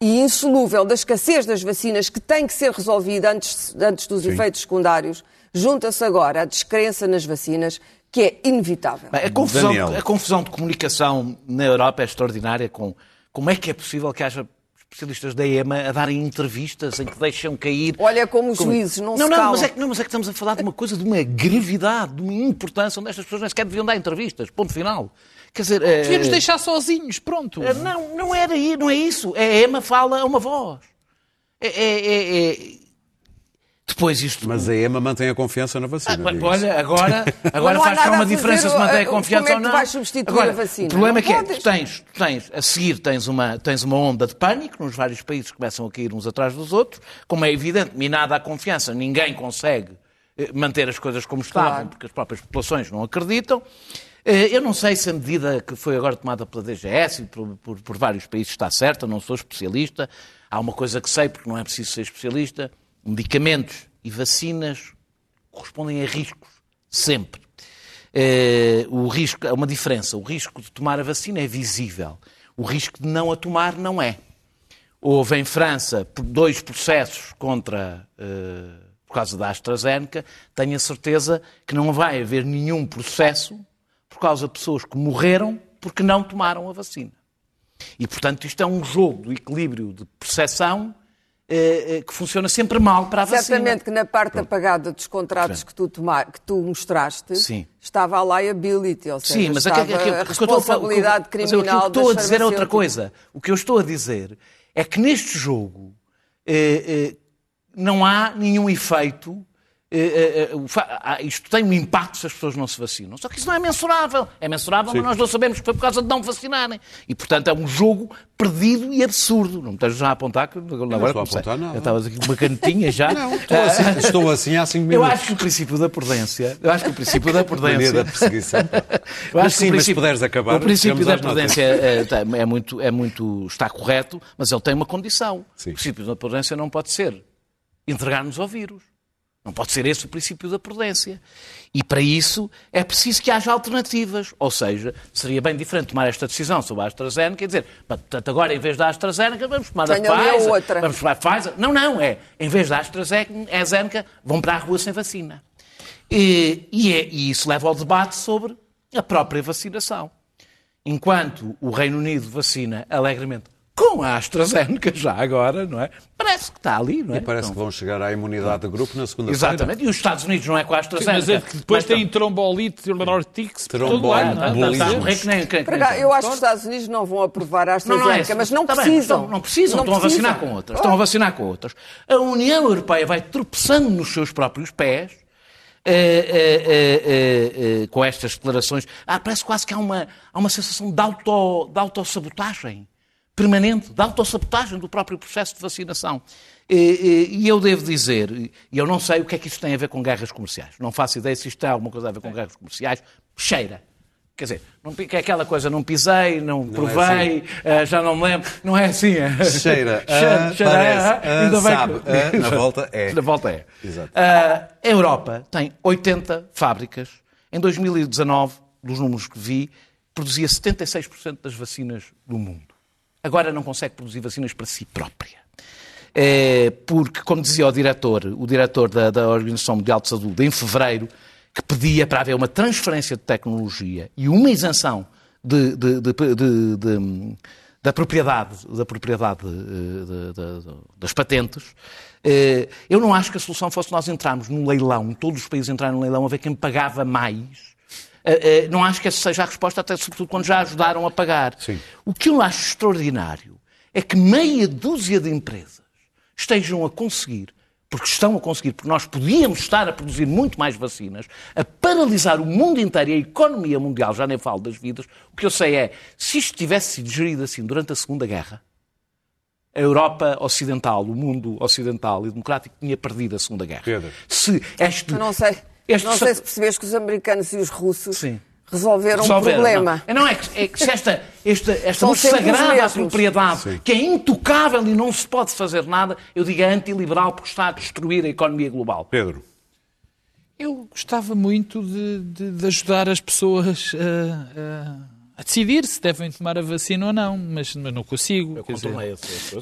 e insolúvel da escassez das vacinas, que tem que ser resolvida antes, antes dos efeitos secundários, junta-se agora a descrença nas vacinas, que é inevitável. Bem, a, confusão, Daniel. a confusão de comunicação na Europa é extraordinária. Com, como é que é possível que haja especialistas da EMA a darem entrevistas em que deixam cair. Olha como os juízes não, Não, se não, calam. mas é, que, não, mas é que estamos a falar de uma coisa, de uma gravidade, de uma importância, onde estas pessoas nem sequer deviam dar entrevistas. Ponto final. Quer dizer. eh, Devíamos deixar sozinhos, pronto. eh, Não, não era aí, não é isso. É a EMA fala a uma voz. É, é- é- é- Depois isto. Mas a EMA mantém a confiança na vacina. Ah. Olha, agora, agora faz cá uma diferença se mantém a como confiança é que ou não. vais substituir agora, a vacina? O problema Não é que é, podes. tu tens, tu tens, a seguir tens uma, tens uma onda de pânico, nos vários países começam a cair uns atrás dos outros, como é evidente, minada a confiança, ninguém consegue eh, manter as coisas como estavam, Claro. porque as próprias populações não acreditam. Eh, Eu não sei se a medida que foi agora tomada pela DGS e por, por- por vários países está certa, não sou especialista. Há uma coisa que sei, porque não é preciso ser especialista: medicamentos e vacinas correspondem a riscos, sempre. Eh, o risco, há uma diferença. O risco de tomar a vacina é visível. O risco de não a tomar não é. Houve em França dois processos contra, eh, por causa da AstraZeneca. Tenho a certeza que não vai haver nenhum processo por causa de pessoas que morreram porque não tomaram a vacina. E, portanto, isto é um jogo do equilíbrio de percepção que funciona sempre mal para a vacina. Certamente que na parte apagada dos contratos que tu, tomar, que tu mostraste Sim. estava a liability, ou seja, Sim, mas estava aquilo- aquilo- a responsabilidade mas criminal O que eu estou a dizer é outra coisa. O que eu estou a dizer é que neste jogo eh, eh, não há nenhum efeito. Eh, eh, eh, ah, isto tem um impacto se as pessoas não se vacinam. Só que isso não é mensurável. É mensurável, mas nós não sabemos que foi por causa de não vacinarem. E, portanto, é um jogo perdido e absurdo. Não me estejas já a apontar que agora estou a apontar nada. Eu estava aqui com uma canetinha já. Estou assim, estou assim há cinco Eu minutos. acho que o princípio da prudência, eu acho que o princípio da prudência da perseguição. eu acho que sim, o mas se princípio- puderes acabar, O princípio da prudência é, tem- é muito, é muito. está correto, mas ele tem uma condição. Sim. O princípio da prudência não pode ser entregar-nos ao vírus. Não pode ser esse o princípio da prudência. E para isso é preciso que haja alternativas. Ou seja, seria bem diferente tomar esta decisão sobre a AstraZeneca e dizer, "Bom, portanto, agora em vez da AstraZeneca vamos tomar Tenho a Pfizer. outra." Vamos tomar a Pfizer. Não, não, é. Em vez da AstraZeneca, vão para a rua sem vacina. E, e é- e isso leva ao debate sobre a própria vacinação. Enquanto o Reino Unido vacina alegremente com a AstraZeneca, já agora, não é? Parece que está ali, não é? E parece Então, que vão chegar à imunidade de grupo na segunda-feira. Exatamente. E os Estados Unidos não é com a Sim, AstraZeneca. mas é que depois Mas tem estão- trombolite, todo Trombolite, não é? Eu acho que os Estados Unidos não vão aprovar a Não, AstraZeneca, não é isso. mas não bem, precisam. estão- não precisam, Não estão a vacinar precisam. com outras. Estão a vacinar com outras. A União Europeia vai tropeçando nos seus próprios pés eh, eh, eh, com estas declarações. Ah, parece quase que há uma, há uma sensação de, auto, de autossabotagem permanente, de autossabotagem do próprio processo de vacinação. Eh, eh, E eu devo dizer, e eu não sei o que é que isto tem a ver com guerras comerciais. Não faço ideia se isto tem alguma coisa a ver com guerras comerciais. Cheira Quer dizer, não, que é aquela coisa, não pisei, não, provei, eh, já não me lembro. Não é assim. é. Cheira, Cheira, ah, cheira, parece, ah, ah, ainda sabe, que- ah, na volta é. Na volta é. Exato. Ah, a Europa tem 80 fábricas. Em 2019, dos números que vi, produzia 76% das vacinas do mundo. Agora não consegue produzir vacinas para si própria. É, porque, como dizia o diretor, o diretor da, da Organização Mundial de Saúde, em fevereiro, que pedia para haver uma transferência de tecnologia e uma isenção de- de- de- da propriedade, da propriedade eh, das patentes, eh, eu não acho que a solução fosse nós entrarmos num leilão, todos os países entrarem num leilão a ver quem pagava mais. Eh, eh, Não acho que essa seja a resposta, até sobretudo quando já ajudaram a pagar. Sim. O que eu acho extraordinário é que meia dúzia de empresas estejam a conseguir, porque estão a conseguir, porque nós podíamos estar a produzir muito mais vacinas, a paralisar o mundo inteiro e a economia mundial, já nem falo das vidas. O que eu sei é, se isto tivesse sido gerido assim durante a Segunda Guerra, a Europa Ocidental, o mundo ocidental e democrático tinha perdido a Segunda Guerra. Pedro. Se este, Eu não sei, este não sei se percebes que os americanos e os russos Sim. resolveram, o problema. Não, não é, que, é que se esta, esta, esta sagrada propriedade, que é intocável e não se pode fazer nada, eu digo é antiliberal porque está a destruir a economia global. Pedro, Eu gostava muito de, de- de ajudar as pessoas a, a- a decidir se devem tomar a vacina ou não, mas, mas não consigo. quer dizer.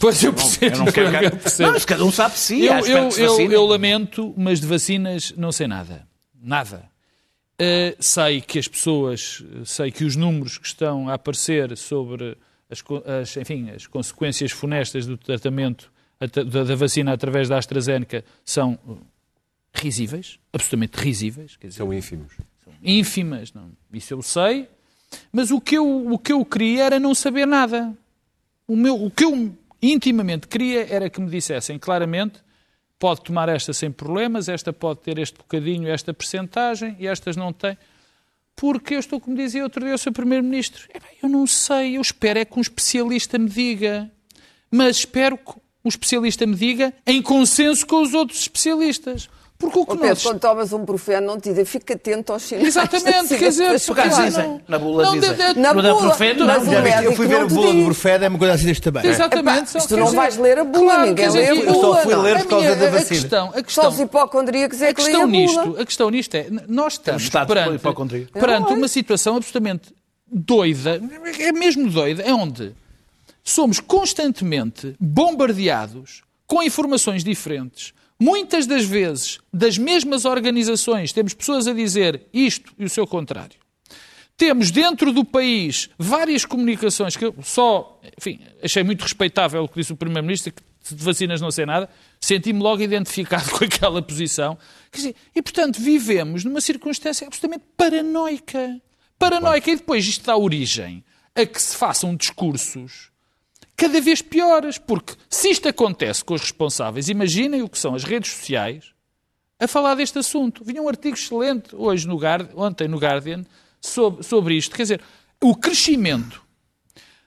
Pois eu percebo. Eu não quero eu que... percebo. Não, mas cada um sabe si. Eu, eu, eu, eu lamento, mas de vacinas não sei nada. Nada. Uh, sei que as pessoas, sei que os números que estão a aparecer sobre as, as, enfim, as consequências funestas do tratamento ata- da, da vacina através da AstraZeneca são uh, risíveis, absolutamente risíveis. Dizer, são ínfimos. ínfimas, não. isso eu sei, mas o que eu, o que eu queria era não saber nada. O, meu, o que eu intimamente queria era que me dissessem claramente pode tomar esta sem problemas, esta pode ter este bocadinho, esta percentagem e estas não têm. Porque eu estou, como dizia outro dia o seu Primeiro-Ministro, "Epá, eu não sei, eu espero é que um especialista me diga. Mas espero que um especialista me diga em consenso com os outros especialistas. Porque o que Pedro, nós... quando tomas um profeno, não te dizem, fica atento aos sinais. Exatamente, quer dizer, as por Por acaso coisas. Claro, dizem, na bula Não, dizem. Na Mas é bula, profeta, mas não. médico eu fui ver te bolo do. Brufeda, é uma coisa assim deste tamanho. Exatamente. Epá, tu não dizer, vais ler a bula, claro, ninguém lê a bula. Eu só fui não. ler a por causa minha- da a vacina. questão, a Só questão, os hipocondríacos é a que leem a bula. nisto, a questão nisto é, nós estamos perante É uma situação absolutamente doida, é mesmo doida, é onde somos constantemente bombardeados com informações diferentes, muitas das vezes das mesmas organizações, temos pessoas a dizer isto e o seu contrário. Temos dentro do país várias comunicações que eu só, enfim, achei muito respeitável o que disse o Primeiro-Ministro, que de vacinas não sei nada, senti-me logo identificado com aquela posição. Dizer, e, portanto, vivemos numa circunstância absolutamente paranoica. Paranoica. E depois isto dá origem a que se façam discursos cada vez piores. Porque se isto acontece com os responsáveis, imaginem o que são as redes sociais a falar deste assunto. Vinha um artigo excelente hoje no Guardian, ontem no Guardian sobre, sobre isto. Quer dizer, o crescimento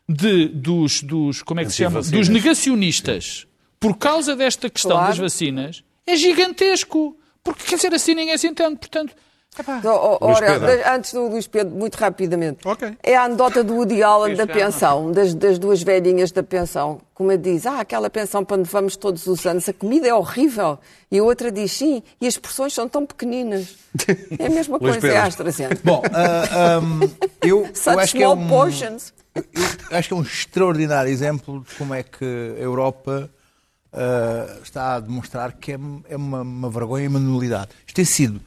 de, dos, dos, como é que se chama? Dos negacionistas por causa desta questão Claro. das vacinas é gigantesco. Porque, quer dizer, assim ninguém se entende. Portanto, epá, Oh, oh, ora, antes do Luís Pedro, muito rapidamente. Ok. É a anedota do Woody Allen da pensão, das, das duas velhinhas da pensão. Como ele diz, ah, aquela pensão para onde vamos todos os anos, a comida é horrível. E a outra diz, sim, e as porções são tão pequeninas. É a mesma coisa, é a Pedro. AstraZeneca. Bom, ah, ahm, eu, eu Such acho que é small um, portions. eu acho que é um extraordinário exemplo de como é que a Europa ah, está a demonstrar que é, é uma, uma vergonha e uma nulidade. Isto tem sido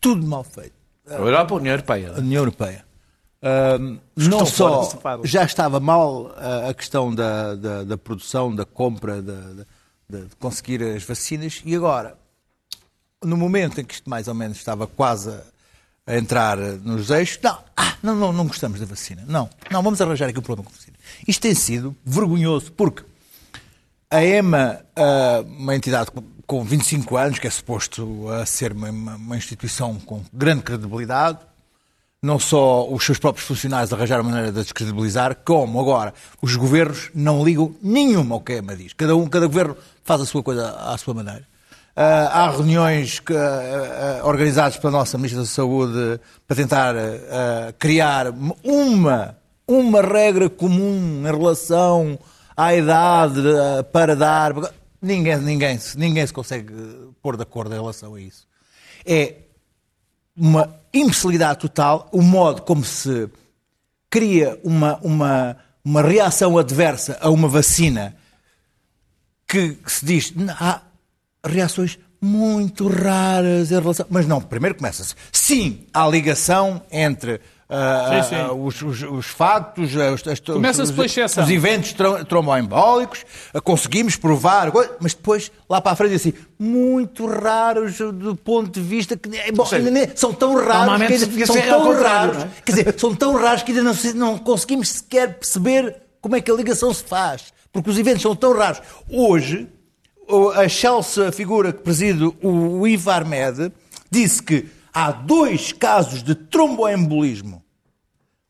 tudo mal feito. A Europa, a União Europeia. A União Europeia. Não fora só já estava mal ah, a questão da, da, da produção, da compra, da- da- de, de conseguir as vacinas, e agora, no momento em que isto mais ou menos estava quase a, entrar nos eixos, não, ah, não, não, não gostamos da vacina. Não, não, vamos arranjar aqui o problema com a vacina. Isto tem sido vergonhoso, porque a EMA, ah, uma entidade com- com 25 anos, que é suposto a ser uma, uma- instituição com grande credibilidade, não só os seus próprios funcionários arranjaram maneira de descredibilizar, como agora os governos não ligam nenhuma ao que a EMA diz. Cada um, cada governo faz a sua coisa à sua maneira. Ah, há reuniões que, ah, ah, organizadas pela nossa Ministra da Saúde para tentar criar uma, uma regra comum em relação à idade para dar. Ninguém, ninguém, ninguém se consegue pôr de acordo em relação a isso. É uma imbecilidade total o modo como se cria uma, uma, uma reação adversa a uma vacina que se diz "Não, há reações muito raras em relação. Mas não, primeiro começa-se. Sim, há ligação entre. Ah, Sim, sim. ah, os, os- os factos, ah, os, as- Começa-se os- pela exceção. os eventos trom- tromboembólicos, conseguimos provar, mas depois, lá para a frente, assim, muito raros do ponto de vista que é, bom, são tão raros que ainda- são tão raros, não é? quer dizer, são tão raros que ainda não, não conseguimos sequer perceber como é que a ligação se faz, porque os eventos são tão raros. Hoje, a Chelsea figura que preside o IVARMED disse que há dois casos de tromboembolismo.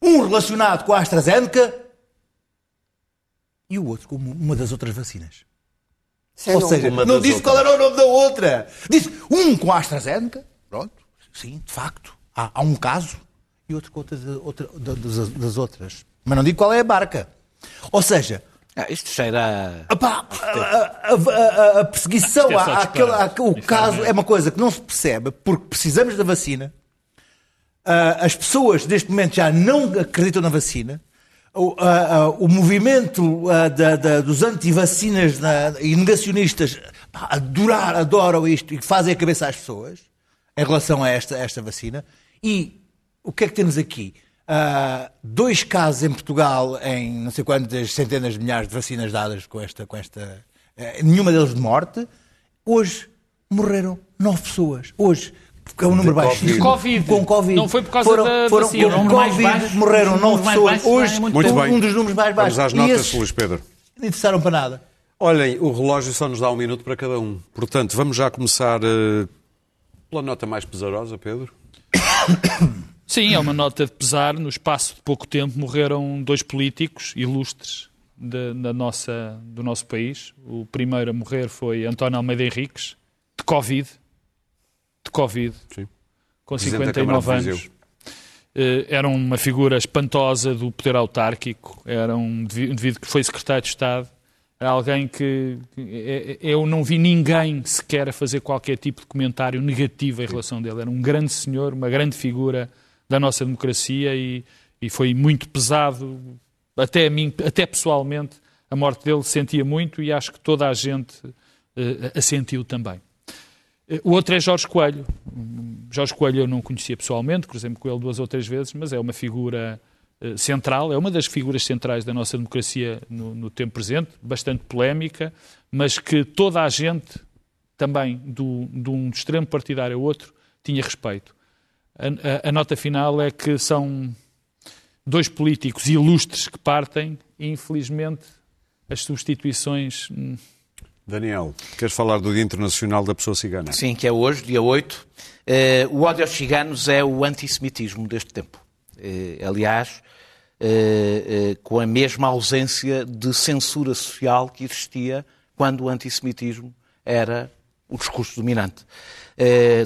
Um relacionado com a AstraZeneca e o outro com uma das outras vacinas. Sem Ou seja, não disse qual era o nome da outra. Disse um com a AstraZeneca, pronto, sim, de facto, há, há um caso, e outro com outras, outra, das, das outras. Mas não digo qual é a barca. Ou seja, Ah, isto cheira a... A, a- a- perseguição é àquele- o Isso caso é- é uma coisa que não se percebe porque precisamos da vacina. Ah, as pessoas neste momento já não acreditam na vacina. O, ah, ah, o movimento ah, da- da- dos antivacinas na- e negacionistas adorar, adoram isto e fazem a cabeça às pessoas em relação a esta, esta vacina. E o que é que temos aqui? Ah, dois casos em Portugal em não sei quantas centenas de milhares de vacinas dadas com esta, com esta eh, nenhuma deles de morte. Hoje morreram nove pessoas. Hoje, porque é um número baixo. De Covid. Com Covid. Não foi por causa foram, da foram, vacina. Mais Covid baixo- morreram nove pessoas. baixos Hoje, é muito um, bem. um dos números mais baixos. Vamos às notas, esses Luís Pedro. Não interessaram para nada. Olhem, o relógio só nos dá um minuto para cada um. Portanto, vamos já começar eh, pela nota mais pesarosa, Pedro. Sim, é uma nota de pesar. No espaço de pouco tempo morreram dois políticos ilustres de- da nossa, do nosso país. O primeiro a morrer foi António Almeida Henriques, de Covid. De Covid. Sim. Com Presidente da Câmara de 59 Viseu. anos. Eh, Era uma figura espantosa do poder autárquico. Era um indiví- indivíduo que foi secretário de Estado. Era alguém que que- eh, eu não vi ninguém sequer a fazer qualquer tipo de comentário negativo em relação dele. Era um grande senhor, uma grande figura da nossa democracia e, e foi muito pesado, até a mim, até pessoalmente, a morte dele sentia muito e acho que toda a gente eh, a sentiu também. Eh, O outro é Jorge Coelho. Jorge Coelho eu não conhecia pessoalmente, cruzei-me com ele duas ou três vezes, mas é uma figura eh, central, é uma das figuras centrais da nossa democracia no, no tempo presente, bastante polémica, mas que toda a gente, também do, de um extremo partidário ao outro, tinha respeito. A, a- a nota final é que são dois políticos ilustres que partem e, infelizmente, as substituições hum, Daniel, queres falar do Dia Internacional da Pessoa Cigana? Sim, que é hoje, dia 8. Eh, o ódio aos ciganos é o antissemitismo deste tempo. Eh, aliás, eh, com a mesma ausência de censura social que existia quando o antissemitismo era o discurso dominante.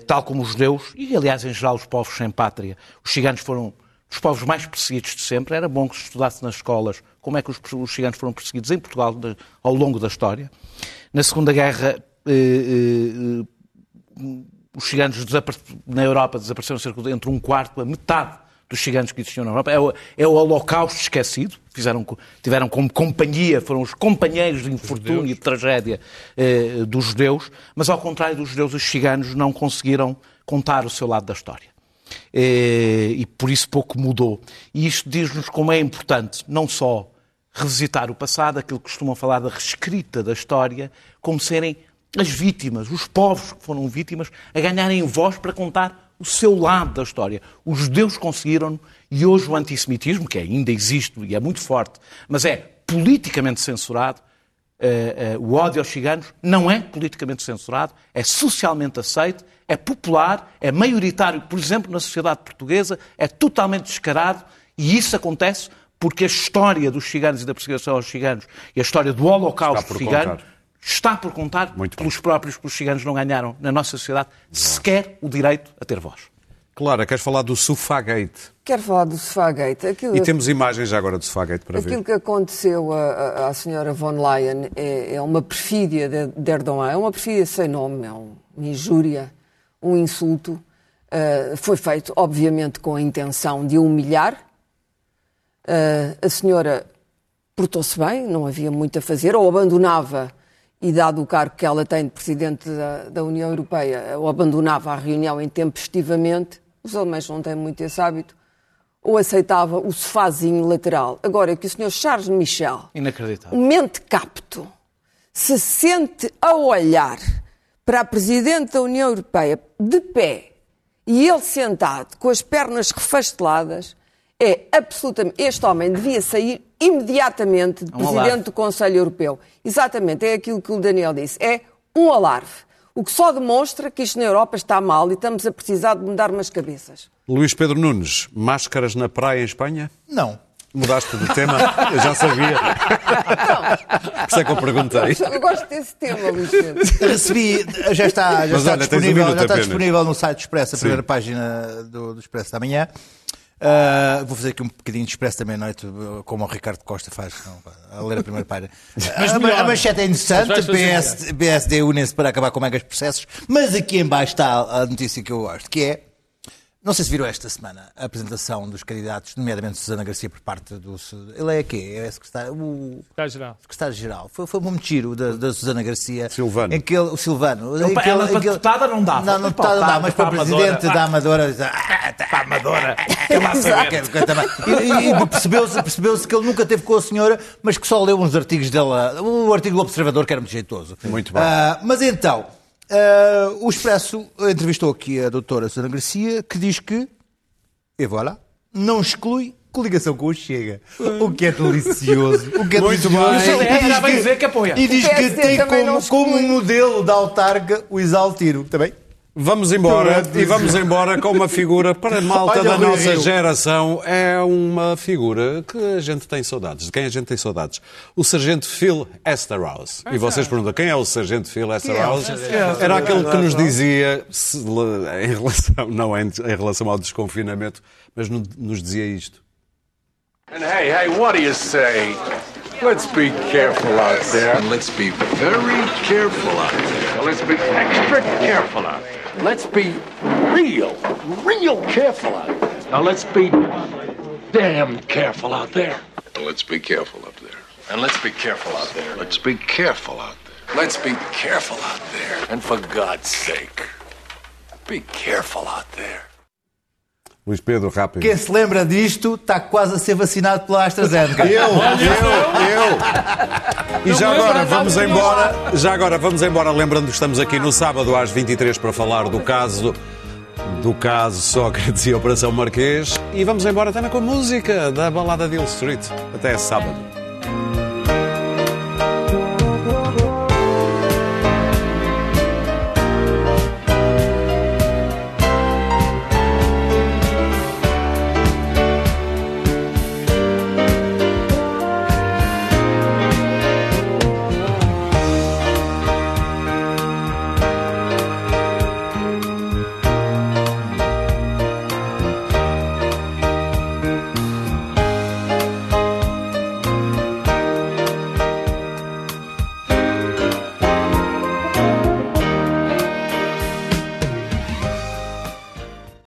Tal como os judeus, e aliás, em geral, os povos sem pátria, os ciganos foram dos povos mais perseguidos de sempre. Era bom que se estudasse nas escolas como é que os, os ciganos foram perseguidos em Portugal ao longo da história. Na Segunda Guerra, eh, eh, os ciganos na Europa desapareceram cerca de entre um quarto a metade dos ciganos que existiam na Europa. É o, é o holocausto esquecido. Fizeram, tiveram como companhia, foram os companheiros de infortúnio e de tragédia eh, dos judeus, mas ao contrário dos judeus, os ciganos não conseguiram contar o seu lado da história. Eh, e por isso pouco mudou. E isto diz-nos como é importante não só revisitar o passado, aquilo que costumam falar da reescrita da história, como serem as vítimas, os povos que foram vítimas, a ganharem voz para contar o seu lado da história. Os judeus conseguiram e hoje o antissemitismo, que ainda existe e é muito forte, mas é politicamente censurado, eh, eh, o ódio aos ciganos não é politicamente censurado, é socialmente aceito, é popular, é maioritário, por exemplo, na sociedade portuguesa, é totalmente descarado e isso acontece porque a história dos ciganos e da perseguição aos ciganos e a história do holocausto cigano contar. está por contar Muito pelos próprios que os ciganos não ganharam na nossa sociedade sequer o direito a ter voz. Clara, queres falar do Sofagate? Quero falar do Sofagate. Aquilo, E temos imagens já agora do Sofagate para aquilo ver. que aconteceu à, à- senhora von Leyen é, é uma perfídia de, de Erdogan. É uma perfídia sem nome, é um- uma injúria, um insulto. Ah, foi feito, obviamente, com a intenção de humilhar. Ah, a senhora portou-se bem, não havia muito a fazer, ou abandonava, e dado o cargo que ela tem de Presidente da, da União Europeia, ou abandonava a reunião intempestivamente, os alemães não têm muito esse hábito, ou aceitava o sofazinho lateral. Agora, que o Sr. Charles Michel, Inacreditável. mente capto, se sente a olhar para a Presidente da União Europeia de pé e ele sentado com as pernas refasteladas, é absolutamente. Este homem devia sair imediatamente de Um Presidente alarve. do Conselho Europeu. Exatamente, é aquilo que o Daniel disse. É um alarve. O que só demonstra que isto na Europa está mal e estamos a precisar de mudar umas cabeças. Luís Pedro Nunes, máscaras na praia em Espanha? Não. Mudaste de tema? Eu já sabia. Por isso é que eu perguntei. Eu gosto desse tema, Luís Pedro. Recebi, já está, já Mas está, olha, um disponível, minuto já está disponível no site do Expresso, a primeira página do, do Expresso da manhã. Ah, vou fazer aqui um bocadinho de Expresso da meia-noite, como o Ricardo Costa faz, não, a ler a primeira página. a, melhor. a manchete é interessante, Mas fazer PSD unem-se para acabar com megas processos, mas aqui em baixo está a notícia que eu gosto, que é, não sei se viram esta semana, a apresentação dos candidatos, nomeadamente Susana Garcia por parte do... Ele é quê? É secretário... O, Está geral. secretário-geral. Foi, foi um muito giro da, da Susana Garcia. Silvano. Em que ele, o Silvano. em que ela ele- para em que ele- deputada não dava. Não, não deputada não dá, mas para para presidente amadora. da Amadora. "Ah, tá." Para a Amadora. Que- que também- E, e percebeu-se percebeu que ele nunca teve com a senhora, mas que só leu uns artigos dela. O artigo do Observador, que era muito jeitoso. Muito bem. Ah, mas então, ah, o Expresso entrevistou aqui a doutora Susana Garcia, que diz que, e voilà, não exclui coligação com o Chega. O que é delicioso. O que é Muito delicioso. bem. E diz que- apoia. E diz que tem como, como modelo da autarca o Isaltiro. Também? Vamos embora e vamos embora com uma figura para a malta Olha da nossa Rio. geração. É uma figura que a gente tem saudades. De quem a gente tem saudades? O Sargento Phil Esterhaus. E vocês perguntam, quem é o Sargento Phil Esterhaus? Era aquele que nos dizia, se- em relação, não em, em relação ao desconfinamento, mas no- nos dizia isto. And hey, hey, what do you say? Let's be careful out there. And let's be very careful out there. Let's be extra careful out. Let's be real, real careful. Now let's be damn careful out there. And let's be careful up there. And let's be careful out there. Let's be careful out there. Let's be careful out there. And for God's sake, be careful out there. Luís Pedro, rápido. Quem se lembra disto está quase a ser vacinado pela AstraZeneca. Eu, eu, eu. E já agora vamos embora, já agora vamos embora lembrando que estamos aqui no sábado às 23 para falar do caso do caso Sócrates e Operação Marquês e vamos embora também com a música da balada de Hill Street. Até sábado.